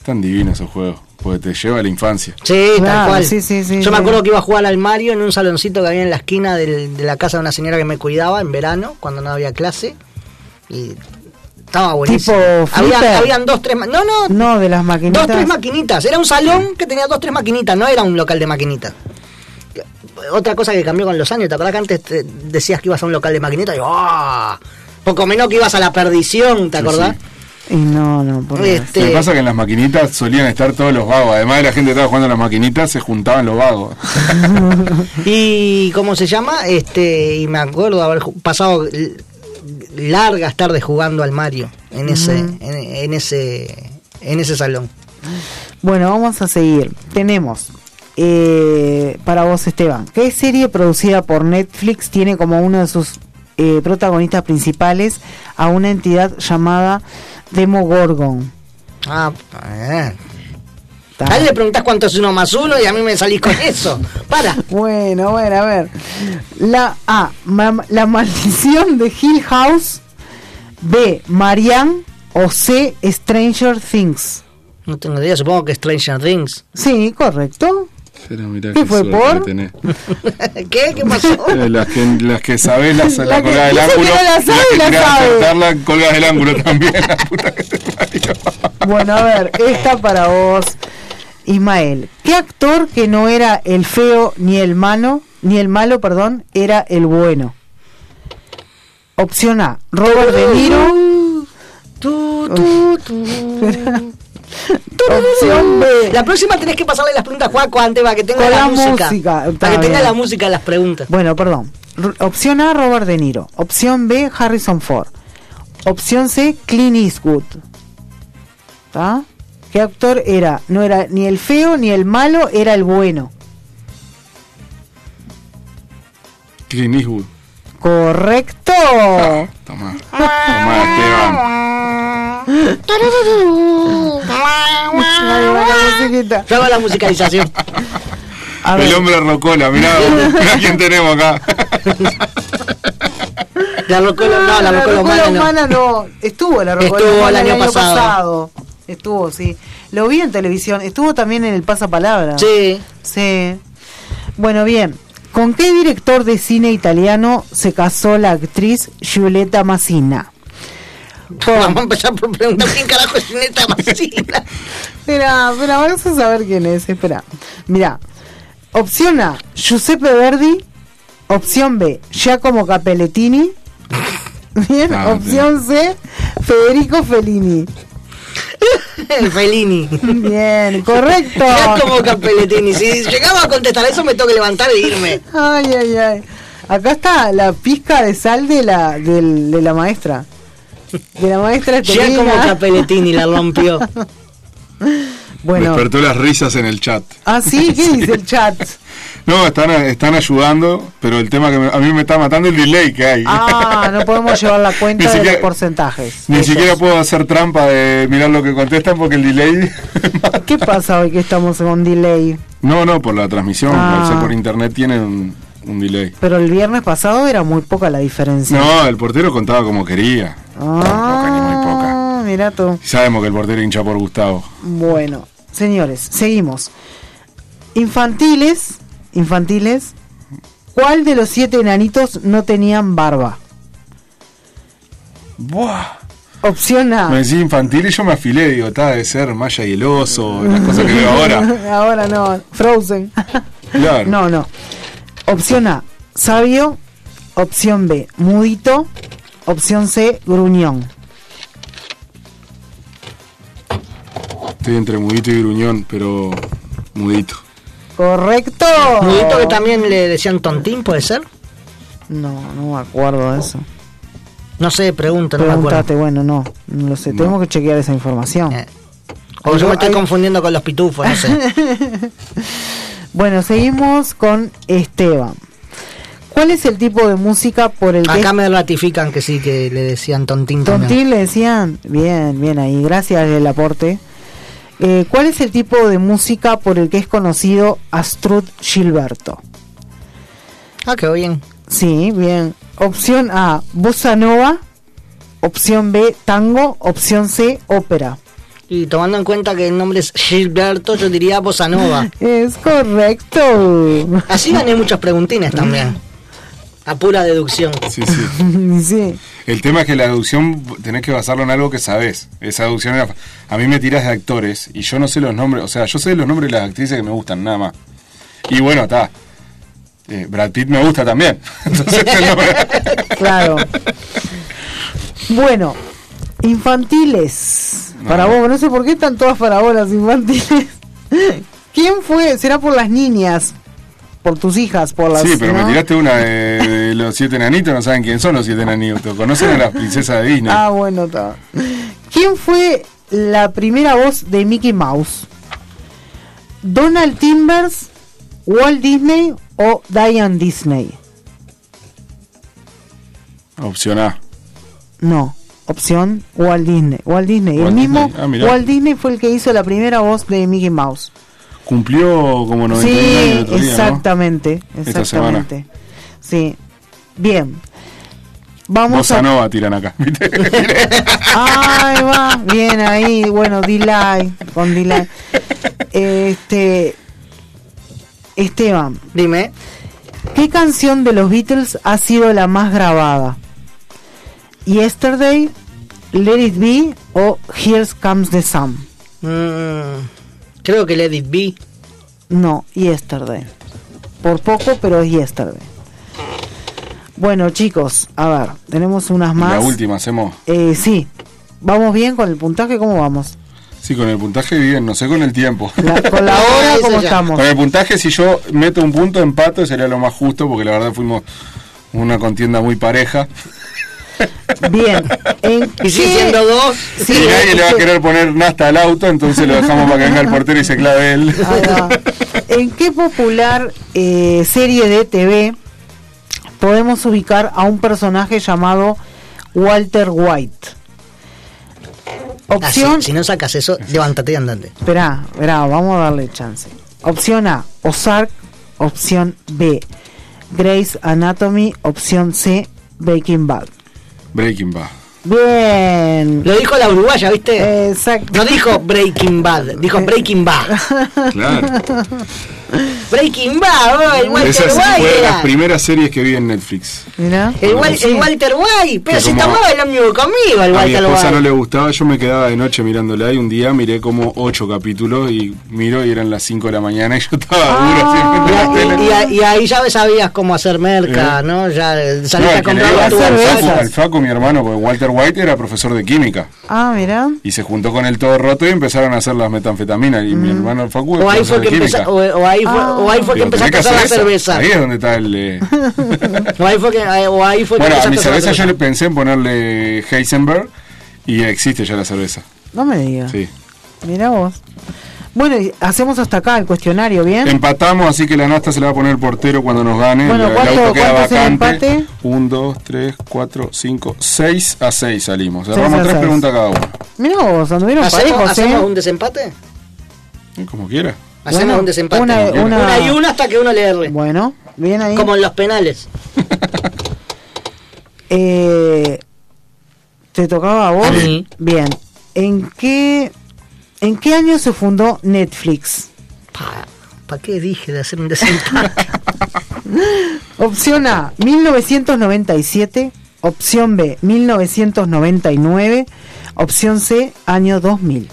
Esos. Están divinos esos juegos, porque te lleva a la infancia. Sí, tal Claro, cual. sí, sí, sí, Yo sí. me acuerdo que iba a jugar al Mario en un saloncito que había en la esquina del- de la casa de una señora que me cuidaba en verano, cuando no había clase. Y estaba buenísimo. Tipo Había- habían dos, tres... No, no, No, de las dos, maquinitas. tres maquinitas. Era un salón que tenía dos, tres maquinitas, no era un local de maquinitas. Otra cosa que cambió con los años, ¿te acuerdas que antes te decías que ibas a un local de maquinitas? Y, ¡ah! Poco menos que ibas a la perdición, ¿te Sí, acordás? Y no, no, por. Este, Lo que pasa es que en las maquinitas solían estar todos los vagos. Además de la gente que estaba jugando en las maquinitas, se juntaban los vagos. [laughs] Y cómo se llama, este, y me acuerdo de haber pasado largas tardes jugando al Mario en ese, en, en ese, en ese salón. Bueno, vamos a seguir. Tenemos eh, para vos, Esteban, ¿qué serie producida por Netflix tiene como uno de sus eh, protagonistas principales a una entidad llamada Demogorgon? Ah, eh. Ta. A él le preguntás cuánto es uno más uno y a mí me salís con eso. Para. Bueno, bueno, a ver. La A, ma- La maldición de Hill House. B, Marianne. O C, Stranger Things. No tengo idea, supongo que Stranger Things. Sí, correcto. Pero mirá ¿Qué fue, por? que tenés. [laughs] ¿Qué? ¿Qué pasó? Eh, Las que, las que sabés, las, [laughs] la, La que colgás del que ángulo. no la y sabe, las que la acertarla, colgás del ángulo también. La puta que te parió. [laughs] Bueno, a ver, esta para vos, Ismael. ¿Qué actor que no era el feo ni el malo, ni el malo, perdón, era el bueno? Opción A, Robert De Niro. Tú, tú, tú. Opción B, La próxima tenés que pasarle las preguntas a Juaco antes para que tenga Con la, la música. Para que tenga la música las preguntas. Bueno, perdón. R- opción A, Robert De Niro. Opción B, Harrison Ford. Opción C, Clint Eastwood. ¿Está? ¿Qué actor era? No era ni el feo ni el malo, era el bueno. Clint Eastwood. Correcto. Toma. Toma, Esteban. Hago la musicalización. A El hombre rocola, mirá, mirá quién tenemos acá. La rocola, no, la la rocola rocola humana no. humana no. Estuvo la rocola Estuvo humana el año pasado. Estuvo, sí. Lo vi en televisión. Estuvo también en el pasapalabra. Sí. Sí. Bueno, bien. ¿Con qué director de cine italiano se casó la actriz Giulietta Massina? [laughs] Vamos a empezar por preguntar quién carajo es Neta Massina. [laughs] Espera, espera, vamos a saber quién es. Espera. Mira. Opción A, Giuseppe Verdi. Opción B, Giacomo Capellettini. [laughs] Bien. Ah, Opción C, Federico Fellini. El [laughs] Fellini. Bien, correcto. [laughs] Ya como Capelletini. Si llegaba a contestar eso, me tengo que levantar e irme. Ay, ay, ay. Acá está la pizca de sal de la, del- de la maestra. De la maestra Ya como. Capelletini la rompió. [laughs] Bueno. Despertó las risas en el chat. Ah, sí, ¿qué dice el chat? No, están, están ayudando, pero el tema que me- a mí me está matando es el delay que hay. Ah, no podemos [laughs] llevar la cuenta de los porcentajes. Ni siquiera puedo hacer trampa de mirar lo que contestan porque el delay. [laughs] ¿Qué pasa hoy que estamos con delay? No, no, por la transmisión, Ah. ser por internet tienen un, un delay. Pero el viernes pasado era muy poca la diferencia. No, el portero contaba como quería. poca, ni muy poca. Ah, mira tú. Sabemos que el portero hincha por Gustavo. Bueno, señores, seguimos. Infantiles, infantiles, ¿cuál de los siete enanitos no tenían barba? Buah. Opción A. Me decís infantil y yo me afilé, digo, está de ser Maya y el oso, las cosas que veo ahora. [laughs] Ahora no, Frozen. Claro. No, no. Opción A, sabio. Opción B, mudito. Opción C, gruñón. Estoy entre mudito y gruñón, pero mudito. Correcto. Mudito que también le decían tontín, ¿puede ser? No, no me acuerdo de eso. No sé, pregunta, no me acuerdo. bueno, no, no lo sé. Tengo que chequear esa información. Eh. O yo me estoy confundiendo con los pitufos, no sé. [laughs] Bueno, seguimos con Esteban. ¿Cuál es el tipo de música por el que Acá me ratifican que sí, que le decían tontín también. Tontín le decían? Bien, bien ahí, gracias del aporte. Eh, ¿Cuál es el tipo de música por el que es conocido Astrud Gilberto? Ah, qué bien. Sí, bien. Opción A, bossa nova. Opción B, tango. Opción C, ópera. Y tomando en cuenta que el nombre es Gilberto, yo diría Bossa Nova. [laughs] Es correcto. Así gané muchos preguntines también. [laughs] A pura deducción. Sí, sí. [laughs] sí. El tema es que la deducción tenés que basarlo en algo que sabés. Esa deducción era... A mí me tirás de actores y yo no sé los nombres, o sea, yo sé los nombres de las actrices que me gustan, nada más. Y bueno, está. Eh, Brad Pitt me gusta también. [laughs] Entonces, no- [laughs] Claro. Bueno, infantiles. Para vos, no sé por qué están todas para vos las infantiles. ¿Quién fue? ¿Será por las niñas? Por tus hijas, por las. Sí, pero ¿no? me tiraste una de, de los siete enanitos, no saben quién son los siete enanitos. Conocen a las princesas de Disney. Ah, bueno, está. ¿Quién fue la primera voz de Mickey Mouse? ¿Donald Timbers, Walt Disney o Diane Disney? Opción A. No, opción Walt Disney. Walt Disney, el mismo Disney, ah. Walt Disney fue el que hizo la primera voz de Mickey Mouse. Cumplió como 91 años el Sí, otro día, ¿no? exactamente, Esta semana. exactamente. Sí. Bien. Vamos Bossa a Nova tiran acá. [laughs] Ahí va, bien ahí, bueno, delay, con delay. Este Esteban, dime, ¿qué canción de los Beatles ha sido la más grabada? Yesterday, Let It Be o Here Comes the Sun? Mm, creo que Let It Be. No, Yesterday. Por poco, pero es Yesterday. Bueno, chicos, a ver, tenemos unas más. La última hacemos. Eh, sí. ¿Vamos bien con el puntaje? ¿Cómo vamos? Sí, con el puntaje bien, no sé con el tiempo. La- con la [laughs] hora, ¿cómo estamos? Con el puntaje, si yo meto un punto de empate, sería lo más justo, porque la verdad fuimos una contienda muy pareja. Bien. ¿En Y qué- siendo dos. Sí, y nadie le va a que- querer poner nasta al auto, entonces lo dejamos para que venga el portero y se clave él. ¿En qué popular eh, serie de TV podemos ubicar a un personaje llamado Walter White? Ah, Opción. si, si no sacas eso, levántate y andate. Esperá, esperá, vamos a darle chance. Opción A, Ozark. Opción B, Grey's Anatomy. Opción C, Breaking Bad. Breaking Bad. Bien. Lo dijo la uruguaya, ¿viste? Exacto. No dijo Breaking Bad, dijo Breaking Bad. Claro. [laughs] Breaking Bad, el Walter Esa White. fue de las primeras series que vi en Netflix. El, Wal- el Walter White, pero como tomaba el ómnibus conmigo, el A mi Walter esposa White. no le gustaba, yo me quedaba de noche mirándola y un día miré como ocho capítulos y miro y eran las 5 de la mañana y yo estaba Ah. duro así Y, a y- tele. y- ahí ya sabías cómo hacer merca, Eh. ¿no? Ya eh, No, a comprar al tu Facu- cervezas. al Facu, mi hermano, porque Walter White era profesor de química Ah, mira. y se juntó con el todo roto y empezaron a hacer las metanfetaminas y mi hermano el Facu Mm. O ahí fue que de empezó, química. o, o ahí fue, o ahí fue que empezaste a hacer la cerveza. Ahí es donde está el... eh, [laughs] O ahí fue que, eh, o ahí fue que Bueno, a mi a la cerveza yo le pensé en ponerle Heisenberg y existe ya la cerveza. No me digas. Sí. Mira vos. Bueno, hacemos hasta acá el cuestionario, ¿bien? Empatamos, así que la nasta se la va a poner el portero cuando nos gane. Bueno, el, el ¿cuánto- auto queda el vacante. empate? 1, 2, 3, 4, 5, 6 a 6 salimos. Seis Cerramos a tres seis. preguntas cada uno. Mira vos, anduvieron ¿Hacemos, parejos, ¿eh? hacemos un desempate? Como quiera. Hacemos Bueno, un desempate. una- una- y una hasta que uno le erre. Bueno, bien ahí. Como en los penales. [laughs] Eh, ¿Te tocaba a vos? Sí. Bien. ¿En qué, ¿En qué año se fundó Netflix? ¿Para qué dije de hacer un desempate? [laughs] Opción A, 1997. Opción B, 1999. Opción C, año 2000.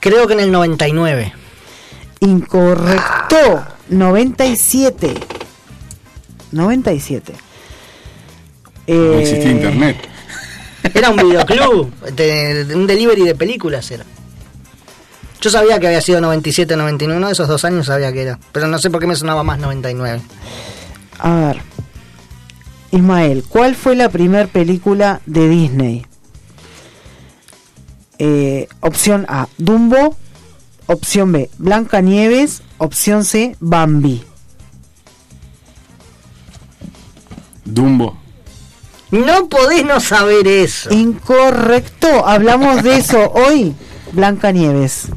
Creo que en el 99. Incorrecto. 97. 97. No existía Eh, internet. Era un videoclub, de, de un delivery de películas era. Yo sabía que había sido 97, 99, uno de esos dos años sabía que era. Pero no sé por qué me sonaba más 99. A ver. Ismael, ¿cuál fue la primera película de Disney? Eh, opción A, Dumbo. Opción B, Blanca Nieves. Opción C, Bambi. Dumbo. No podés no saber eso. Incorrecto, hablamos de eso [laughs] hoy. Blanca Nieves.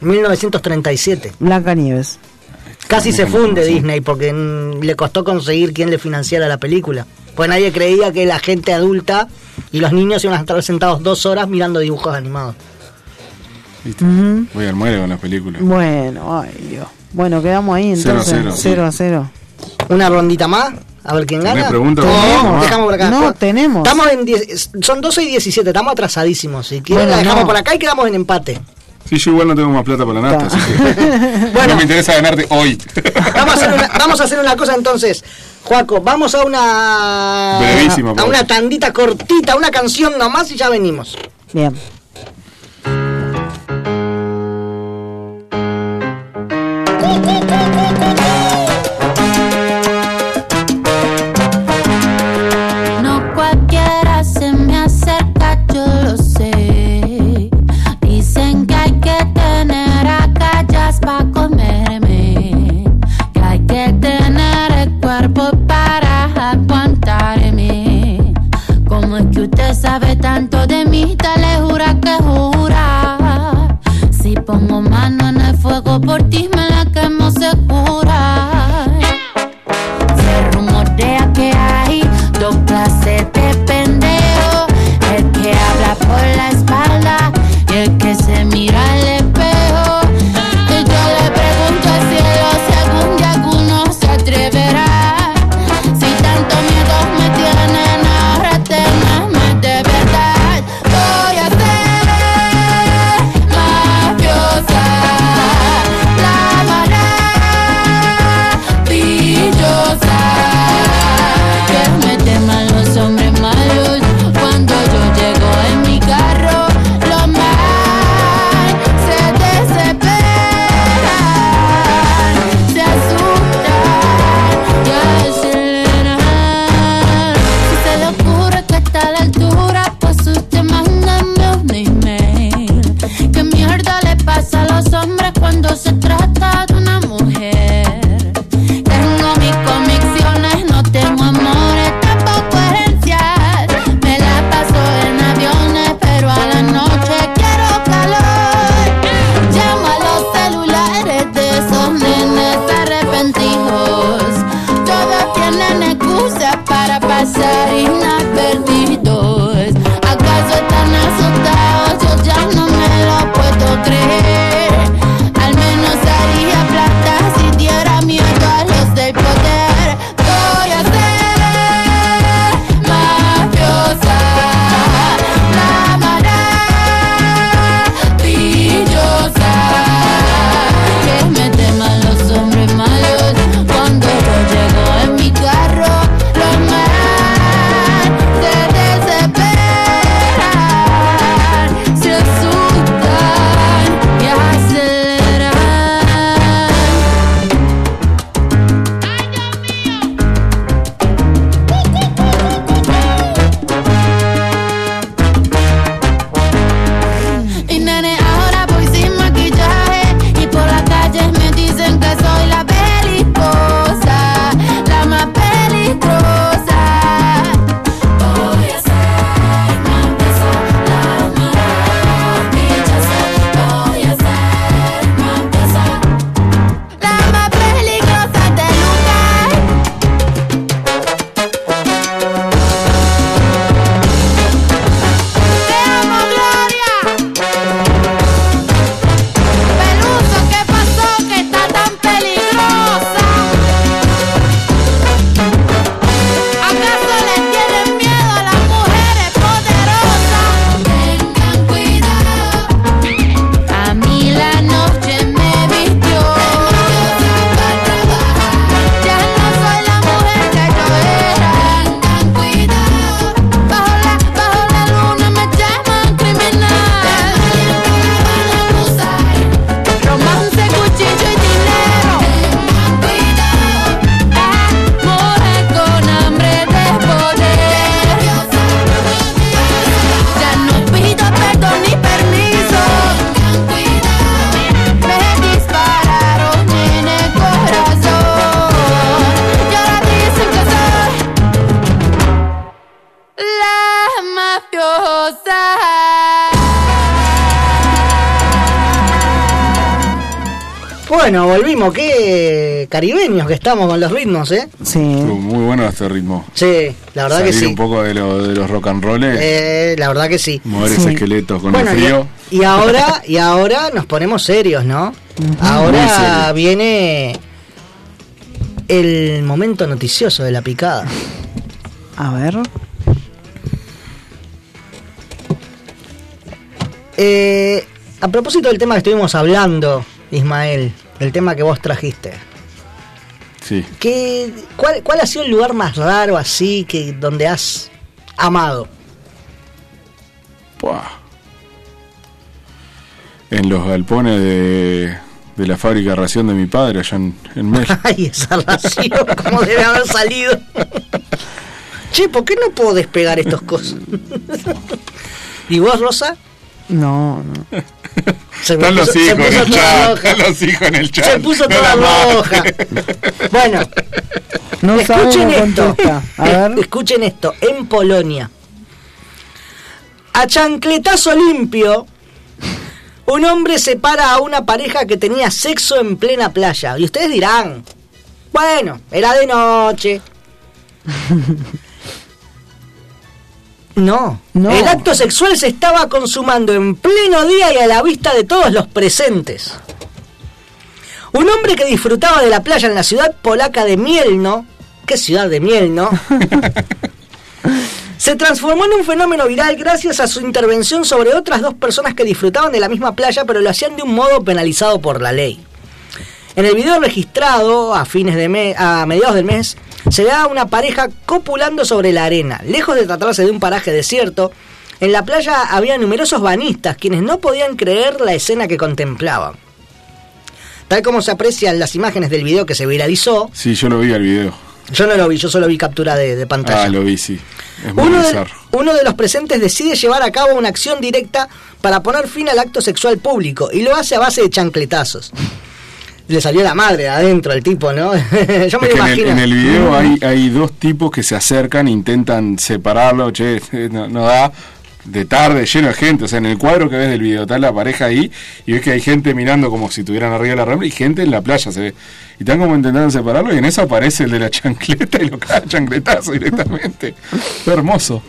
1937. Blanca Nieves. Casi se funde. Disney porque mm, le costó conseguir quien le financiara la película. Pues nadie creía que la gente adulta y los niños iban a estar sentados dos horas mirando dibujos animados. ¿Viste? Voy al muere con las películas. Bueno, ay Dios. Bueno, quedamos ahí Cero a entonces. cero, 0 sí. a 0. Una rondita más, a ver quién ¿Tenés gana. preguntas? No, No, dejamos por acá. no, tenemos. Estamos en 10 son 12 y 17, estamos atrasadísimos. Si quieren Bueno, la dejamos no. por acá y quedamos en empate. Sí, yo igual no tengo más plata para la nafta, Ta. así que [laughs] Bueno. no me interesa ganarte hoy. [laughs] Vamos a hacer una, vamos a hacer una cosa entonces. Juaco, vamos a una Brevísima a una tandita cortita, una canción nomás y ya venimos. Bien. Por ti, me la quemo segura. Bueno, volvimos, qué caribeños que estamos con los ritmos, ¿eh? Sí. Estuvo muy bueno este ritmo. Sí, la verdad que sí. un poco de, lo- de los rock and roll, Eh, la verdad que sí. mover ese esqueleto con Bueno, el frío. y ahora, y ahora nos ponemos serios, ¿no? Ahora viene el momento noticioso de la picada. A ver. Eh, a propósito del tema que estuvimos hablando, Ismael, el tema que vos trajiste. Sí. ¿qué, cuál, ¿Cuál ha sido el lugar más raro así que donde has amado? En los galpones de, de la fábrica de ración de mi padre, allá en, en Mel. [laughs] Ay, esa ración, ¿cómo debe haber salido? che, ¿por qué no puedo despegar estas cosas? [laughs] ¿Y vos, Rosa? No, no. Se Están los puso- se hijos en el toda chat. Están los hijos en el chat. Se puso No toda roja. Bueno, No escuchen esto. A ver. [laughs] Escuchen esto. En Polonia, a chancletazo limpio, un hombre separa a una pareja que tenía sexo en plena playa. Y ustedes dirán, bueno, era de noche. [laughs] No, No. el acto sexual se estaba consumando en pleno día y a la vista de todos los presentes. Un hombre que disfrutaba de la playa en la ciudad polaca de Mielno, ¿qué ciudad de Mielno? [laughs] se transformó en un fenómeno viral gracias a su intervención sobre otras dos personas que disfrutaban de la misma playa, pero lo hacían de un modo penalizado por la ley. En el video registrado a fines de mes, a mediados del mes, se ve a una pareja copulando sobre la arena. Lejos de tratarse de un paraje desierto, en la playa había numerosos banistas quienes no podían creer la escena que contemplaban. Tal como se aprecian las imágenes del video que se viralizó, Sí, yo lo vi al video. yo no lo vi, yo solo vi captura de, de pantalla. Ah, lo vi, sí. Es muy Uno de, bizarro. uno de los presentes decide llevar a cabo una acción directa para poner fin al acto sexual público y lo hace a base de chancletazos. Le salió la madre adentro al tipo, ¿no? [laughs] Yo me Es lo que en, el, imagino. en el video hay, hay dos tipos que se acercan, intentan separarlo, che, [laughs] no, no da, de tarde, lleno de gente, o sea, en el cuadro que ves del video está la pareja ahí y ves que hay gente mirando como si estuvieran arriba de la rambla y gente en la playa se ve. Y están como intentando separarlo y en eso aparece el de la [laughs] chancleta y lo a chancletazo directamente. Fue hermoso.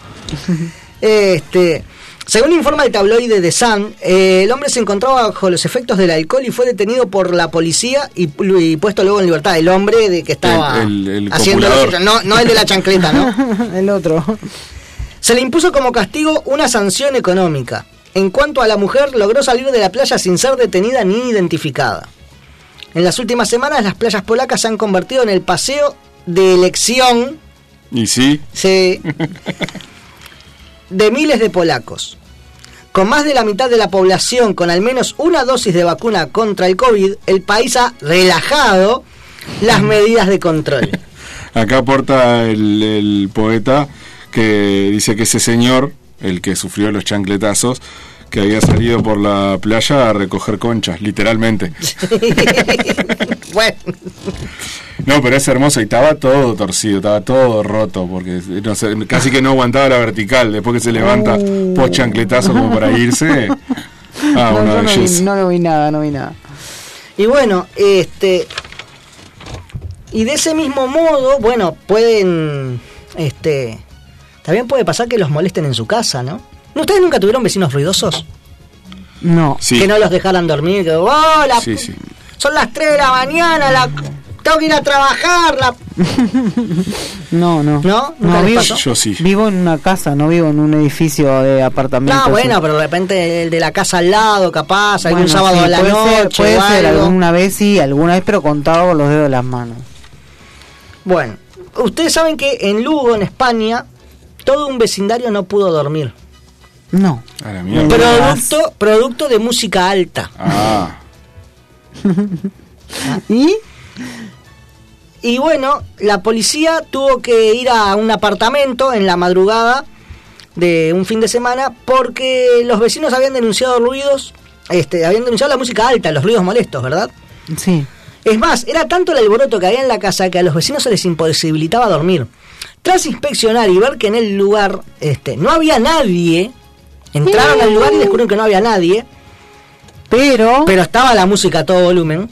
Este, según informa el tabloide The Sun, eh, el hombre se encontraba bajo los efectos del alcohol y fue detenido por la policía y, y puesto luego en libertad. El hombre de que estaba El- el- el haciendo lo no el de la chancleta, ¿no? [laughs] el otro. Se le impuso como castigo una sanción económica. En cuanto a la mujer, logró salir de la playa sin ser detenida ni identificada. En las últimas semanas, las playas polacas se han convertido en el paseo de elección Y sí, sí, [laughs] de miles de polacos. Con más de la mitad de la población con al menos una dosis de vacuna contra el COVID, el país ha relajado las medidas de control. [laughs] acá aporta el, poeta que dice que ese señor, el que sufrió los chancletazos, que había salido por la playa a recoger conchas, literalmente. [laughs] bueno, No, pero es hermoso y estaba todo torcido, estaba todo roto, porque no sé, casi que no aguantaba la vertical, después que se levanta post chancletazo como para irse. [laughs] Ah, no, una no, vi, no lo vi nada, no vi nada. Y bueno, este. Y de ese mismo modo, bueno, pueden. Este. También puede pasar que los molesten en su casa, ¿no? ¿No ¿Ustedes nunca tuvieron vecinos ruidosos? No. Sí. Que no los dejaran dormir, que. ¡Oh, la Sí. Son las 3 de la mañana, la. Tengo que ir a trabajar, la. [laughs] No, no. ¿No? ¿Nunca No, vivo? Yo sí. vivo en una casa, no vivo en un edificio de apartamentos. No, bueno, sí. pero de repente el de la casa al lado, capaz, algún Bueno, sábado sí, a la puede noche. Ser, puede o ser, algo. alguna vez sí, alguna vez, pero contado con los dedos de las manos. Bueno, ustedes saben que en Lugo, en España, todo un vecindario no pudo dormir. No. A la mierda. Producto, producto de música alta. Ah, [laughs] ¿Y? Y bueno, la policía tuvo que ir a un apartamento en la madrugada de un fin de semana porque los vecinos habían denunciado ruidos, este, habían denunciado la música alta, los ruidos molestos, ¿verdad? Sí. Es más, era tanto el alboroto que había en la casa que a los vecinos se les imposibilitaba dormir. Tras inspeccionar y ver que en el lugar este, no había nadie, entraron al lugar y descubrieron que no había nadie, Pero. pero estaba la música a todo volumen.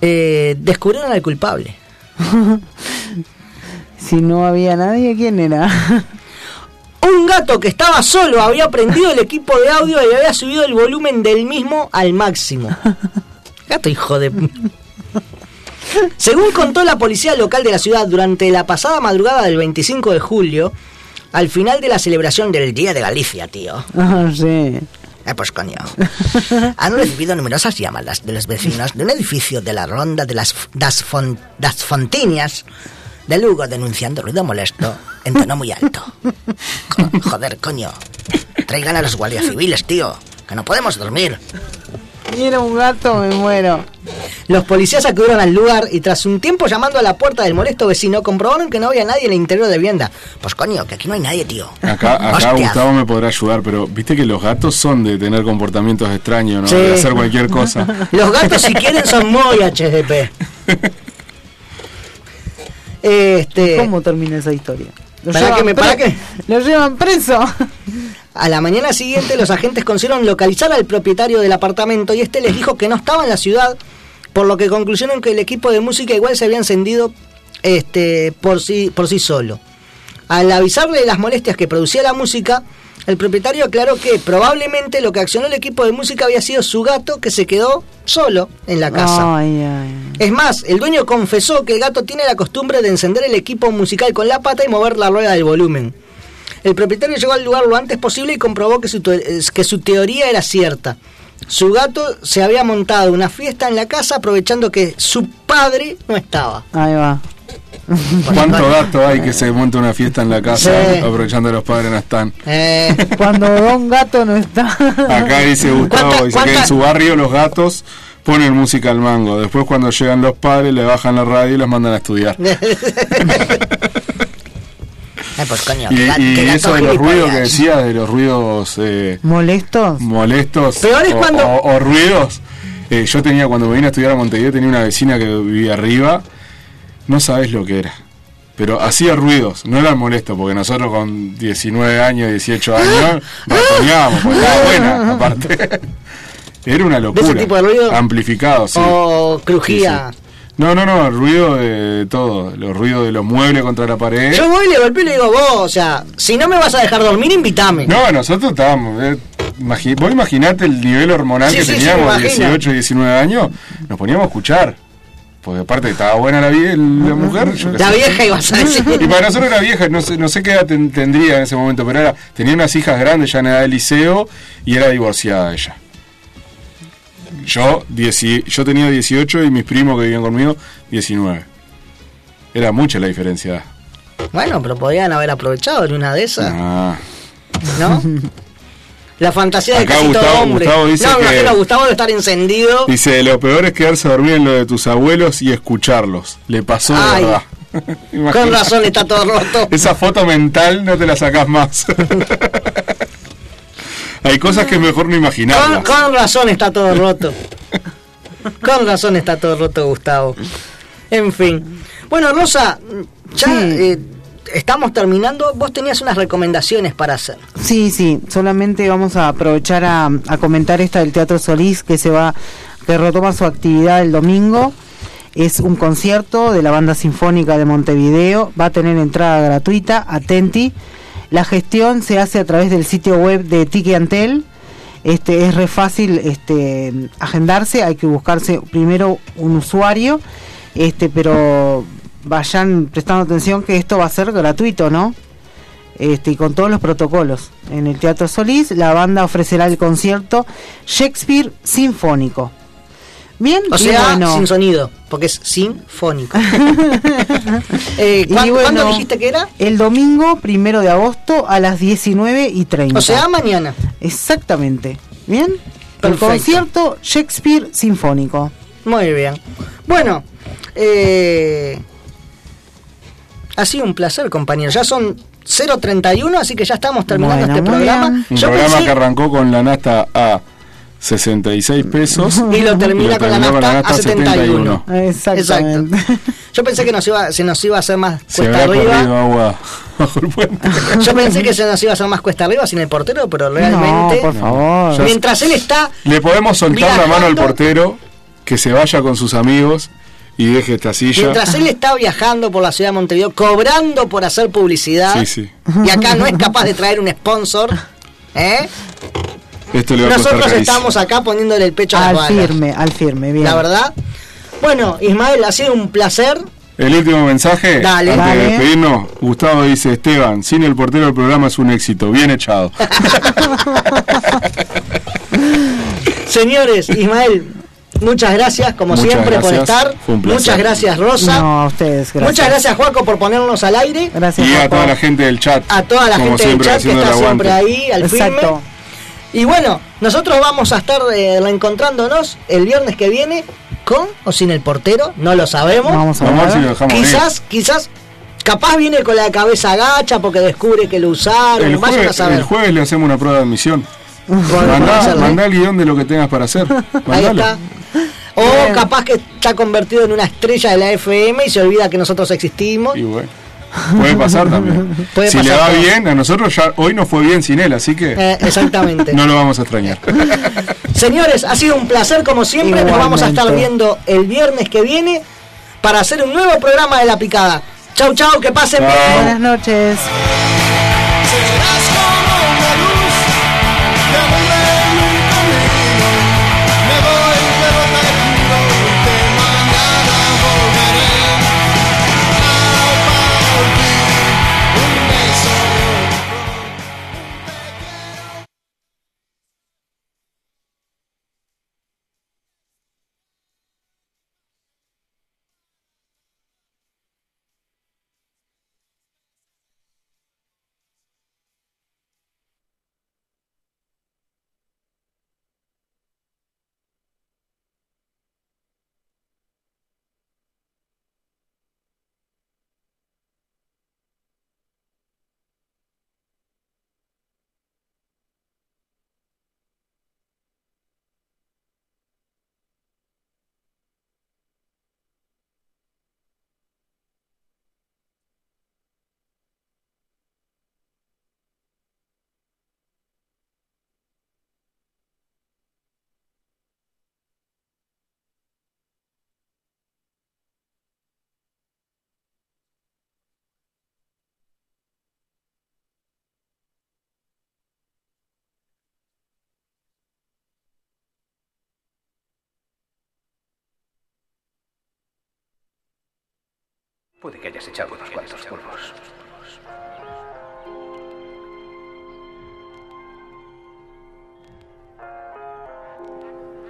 eh, descubrieron al culpable. [laughs] Si no había nadie, ¿quién era? [laughs] Un gato que estaba solo había prendido el equipo de audio y había subido el volumen del mismo al máximo. [laughs] Gato hijo de... Según contó la policía local de la ciudad durante la pasada madrugada del 25 de julio, al final de la celebración del Día de Galicia, tío. Ah, sí. Eh, pues coño. [laughs] Han recibido numerosas llamadas de los vecinos de un edificio de la ronda de las das, Fon- das Fontiñas de Lugo denunciando ruido molesto en tono muy alto. Co- Joder, coño. Traigan a los guardias civiles, tío. Que no podemos dormir. Era un gato, me muero. Los policías acudieron al lugar y tras un tiempo llamando a la puerta del molesto vecino comprobaron que no había nadie en el interior de la vivienda. Pues coño, que aquí no hay nadie, tío. Acá, acá. Gustavo me podrá ayudar, pero viste que los gatos son de tener comportamientos extraños, ¿no? Sí. De hacer cualquier cosa. [laughs] Los gatos si quieren son muy HDP. Este, ¿Cómo termina esa historia? Lo llevan preso. A la mañana siguiente los agentes consiguieron localizar al propietario del apartamento y este les dijo que no estaba en la ciudad, por lo que concluyeron que el equipo de música igual se había encendido este, por, sí, por sí solo. Al avisarle de las molestias que producía la música, el propietario aclaró que probablemente lo que accionó el equipo de música había sido su gato que se quedó solo en la casa. Ay, ay. Es más, el dueño confesó que el gato tiene la costumbre de encender el equipo musical con la pata y mover la rueda del volumen. El propietario llegó al lugar lo antes posible y comprobó que su, eh, que su teoría era cierta. Su gato se había montado una fiesta en la casa aprovechando que su padre no estaba. Ahí va. ¿Cuánto [laughs] gato hay que se monta una fiesta en la casa Sí. aprovechando que los padres no están? Eh, [laughs] Cuando Don Gato no está. Acá dice Gustavo, ¿Cuánta- dice que en su barrio los gatos ponen música al mango. Después cuando llegan los padres le bajan la radio y los mandan a estudiar. [laughs] eh, pues coño, Y, eso de los ruidos que gilipollas. decía, de los ruidos eh, ¿Molestos? molestos o, cuando- o- o ruidos. eh, yo tenía, cuando me vine a estudiar a Montevideo, tenía una vecina que vivía arriba. No sabes lo que era. Pero hacía ruidos, no eran molestos, porque nosotros con 19 años, 18 años, ratoneábamos, porque estaba buena, [laughs] aparte. [laughs] Era una locura. tipo de ruido? Amplificado, sí. O crujía. Sí, sí. No, no, no, el ruido de todo. Los ruidos de los muebles contra la pared. Yo voy le golpeo y le digo, vos, o sea, si no me vas a dejar dormir, invítame. No, nosotros estábamos. eh, imagi- vos imaginate el nivel hormonal Sí, que sí, sí, teníamos, imagino. 18, 19 años, nos poníamos a escuchar. Porque aparte estaba buena la, vie- la mujer. yo La vieja ibas a decir. Y para nosotros era vieja, no sé, no sé qué edad ten- tendría en ese momento, pero era, tenía unas hijas grandes ya en edad de liceo y era divorciada ella. Yo, dieci- yo tenía 18 y mis primos que vivían conmigo, 19. Era mucha la diferencia. Bueno, pero podrían haber aprovechado en una de esas, Ah. ¿no? [laughs] La fantasía de Acá casi todo Gustavo- hombre. Gustavo dice no, me que- imagino a Gustavo de estar encendido. Dice, lo peor es quedarse a dormir en lo de tus abuelos y escucharlos. Le pasó de Ay. verdad. Con [laughs] razón está todo roto. Esa foto mental no te la sacás más. [laughs] Hay cosas que mejor no Con, imaginarlas. con razón está todo roto. Con razón está todo roto, Gustavo. En fin. Bueno, Rosa, ya eh, estamos terminando. Vos tenías unas recomendaciones para hacer. Sí, sí, solamente vamos a aprovechar a, a comentar esta del Teatro Solís que se va, que retoma su actividad el domingo. Es un concierto de la Banda Sinfónica de Montevideo, va a tener entrada gratuita, atenti. La gestión se hace a través del sitio web de Tiki Antel. Este es re fácil este agendarse, hay que buscarse primero un usuario, este pero vayan prestando atención que esto va a ser gratuito, ¿no? este, y con todos los protocolos. En el Teatro Solís, la banda ofrecerá el concierto Shakespeare Sinfónico. Bien, O sea, bueno, sin sonido, porque es sinfónico. [laughs] Eh, y ¿cuándo, bueno, cuándo dijiste que era? El domingo primero de agosto a las 19 y 30. O sea, mañana. Exactamente. Bien. El Perfecto. concierto Shakespeare Sinfónico. Muy bien. Bueno, eh, ha sido un placer, compañero. Ya son 0.31, así que ya estamos terminando Bueno, este programa. bien. Un Yo programa pensé- que arrancó con la nasta a 66 pesos [laughs] Y lo termina con la terminó nafta a 71. Exactamente. Yo pensé que nos iba, se nos iba a hacer más Se cuesta arriba. agua bajo el puente. [laughs] Yo pensé que se nos iba a hacer más cuesta arriba sin el portero, pero realmente. No, por favor. Mientras él está. Le podemos soltar la mano al portero que se vaya con sus amigos y deje esta silla. Mientras él está viajando por la ciudad de Montevideo, cobrando por hacer publicidad, Sí, sí. y acá no es capaz de traer un sponsor, ¿eh? Esto le va a costar nosotros estamos acá poniéndole el pecho a Al las balas. firme, al firme, bien. La verdad. Bueno, Ismael, ha sido un placer. El último mensaje, Dale. antes Dale. de despedirnos, Gustavo dice, Esteban, sin el portero el programa es un éxito, bien echado. [laughs] Señores, Ismael, muchas gracias como Muchas siempre por estar. Fue un placer. Muchas gracias, Rosa. No, a ustedes, gracias. Muchas gracias, Juaco, por ponernos al aire. Gracias, y a toda la gente del chat. A toda la como gente del siempre, chat que haciendo está el siempre aguante. ahí al Exacto. firme. Y bueno, nosotros vamos a estar eh, reencontrándonos el viernes que viene con o sin el portero, no lo sabemos. Vamos a ver si lo dejamos quizás, quizás, capaz viene con la cabeza agacha porque descubre que lo usaron. El a jueves, saber. el jueves le hacemos una prueba de admisión. [laughs] Mandá, mandá el guion de lo que tengas para hacer. Ahí está. O capaz que está convertido en una estrella de la FM y se olvida que nosotros existimos. Y bueno, puede pasar también. [laughs] Puede si le va todo. bien, a nosotros ya hoy no fue bien sin él, así que Eh, exactamente. [laughs] no lo vamos a extrañar. [laughs] Señores, ha sido un placer como siempre. Nos vamos a estar viendo el viernes que viene para hacer un nuevo programa de La Picada. Chau, chau, que pasen Chau. bien. Buenas noches. Puede que hayas echado unos cuantos polvos.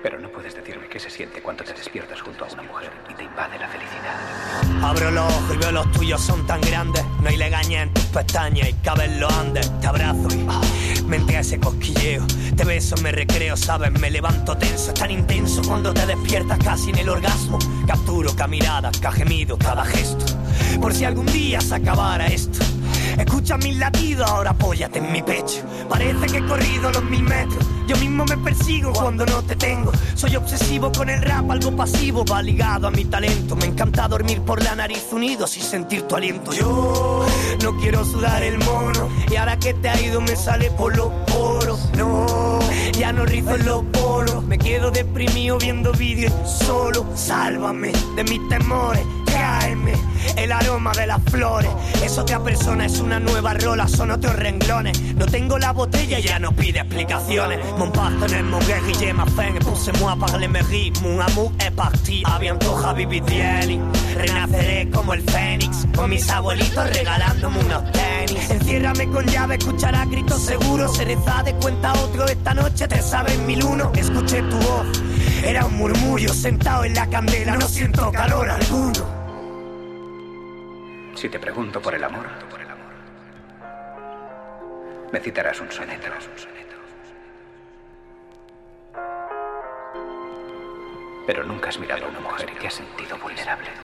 Pero no puedes decirme qué se siente cuando te despiertas junto a una mujer y te invade la felicidad. Abro los ojos y veo los tuyos son tan grandes. No hay legaña en tus pestañas y caben los andes. Te abrazo y me entra ese cosquilleo. Te beso, me recreo, sabes, me levanto tenso. Es tan intenso cuando te despiertas casi en el orgasmo. Capturo cada mirada, cada gemido, cada gesto. Por si algún día se acabara esto. Escucha mis latidos, ahora apóyate en mi pecho. Parece que he corrido los mil metros. Yo mismo me persigo cuando no te tengo. Soy obsesivo con el rap, algo pasivo, va ligado a mi talento. Me encanta dormir por la nariz unidos y sentir tu aliento. Yo no quiero sudar el mono. Y ahora que te ha ido me sale por los poros. No, ya no rizo en los poros. Me quedo deprimido viendo vídeos solo. Sálvame de mis temores. El aroma de las flores. Es otra persona, es una nueva rola, son otros renglones. No tengo la botella, ya no pide explicaciones. Mon partenaire, mon guerrier, ma fin. Poussez-moi par les mérites, mon amour est parti. A bientôt, Habibi Dieli. Renaceré como el fénix, con mis abuelitos regalándome unos tenis. Enciérrame con llave, escuchará gritos seguros. Cereza de cuenta otro, esta noche te sabes mil uno. Escuché tu voz, era un murmullo sentado en la candela, no siento calor alguno. Si te pregunto por el amor, me citarás un soneto. Pero nunca has mirado a una mujer y te has sentido vulnerable.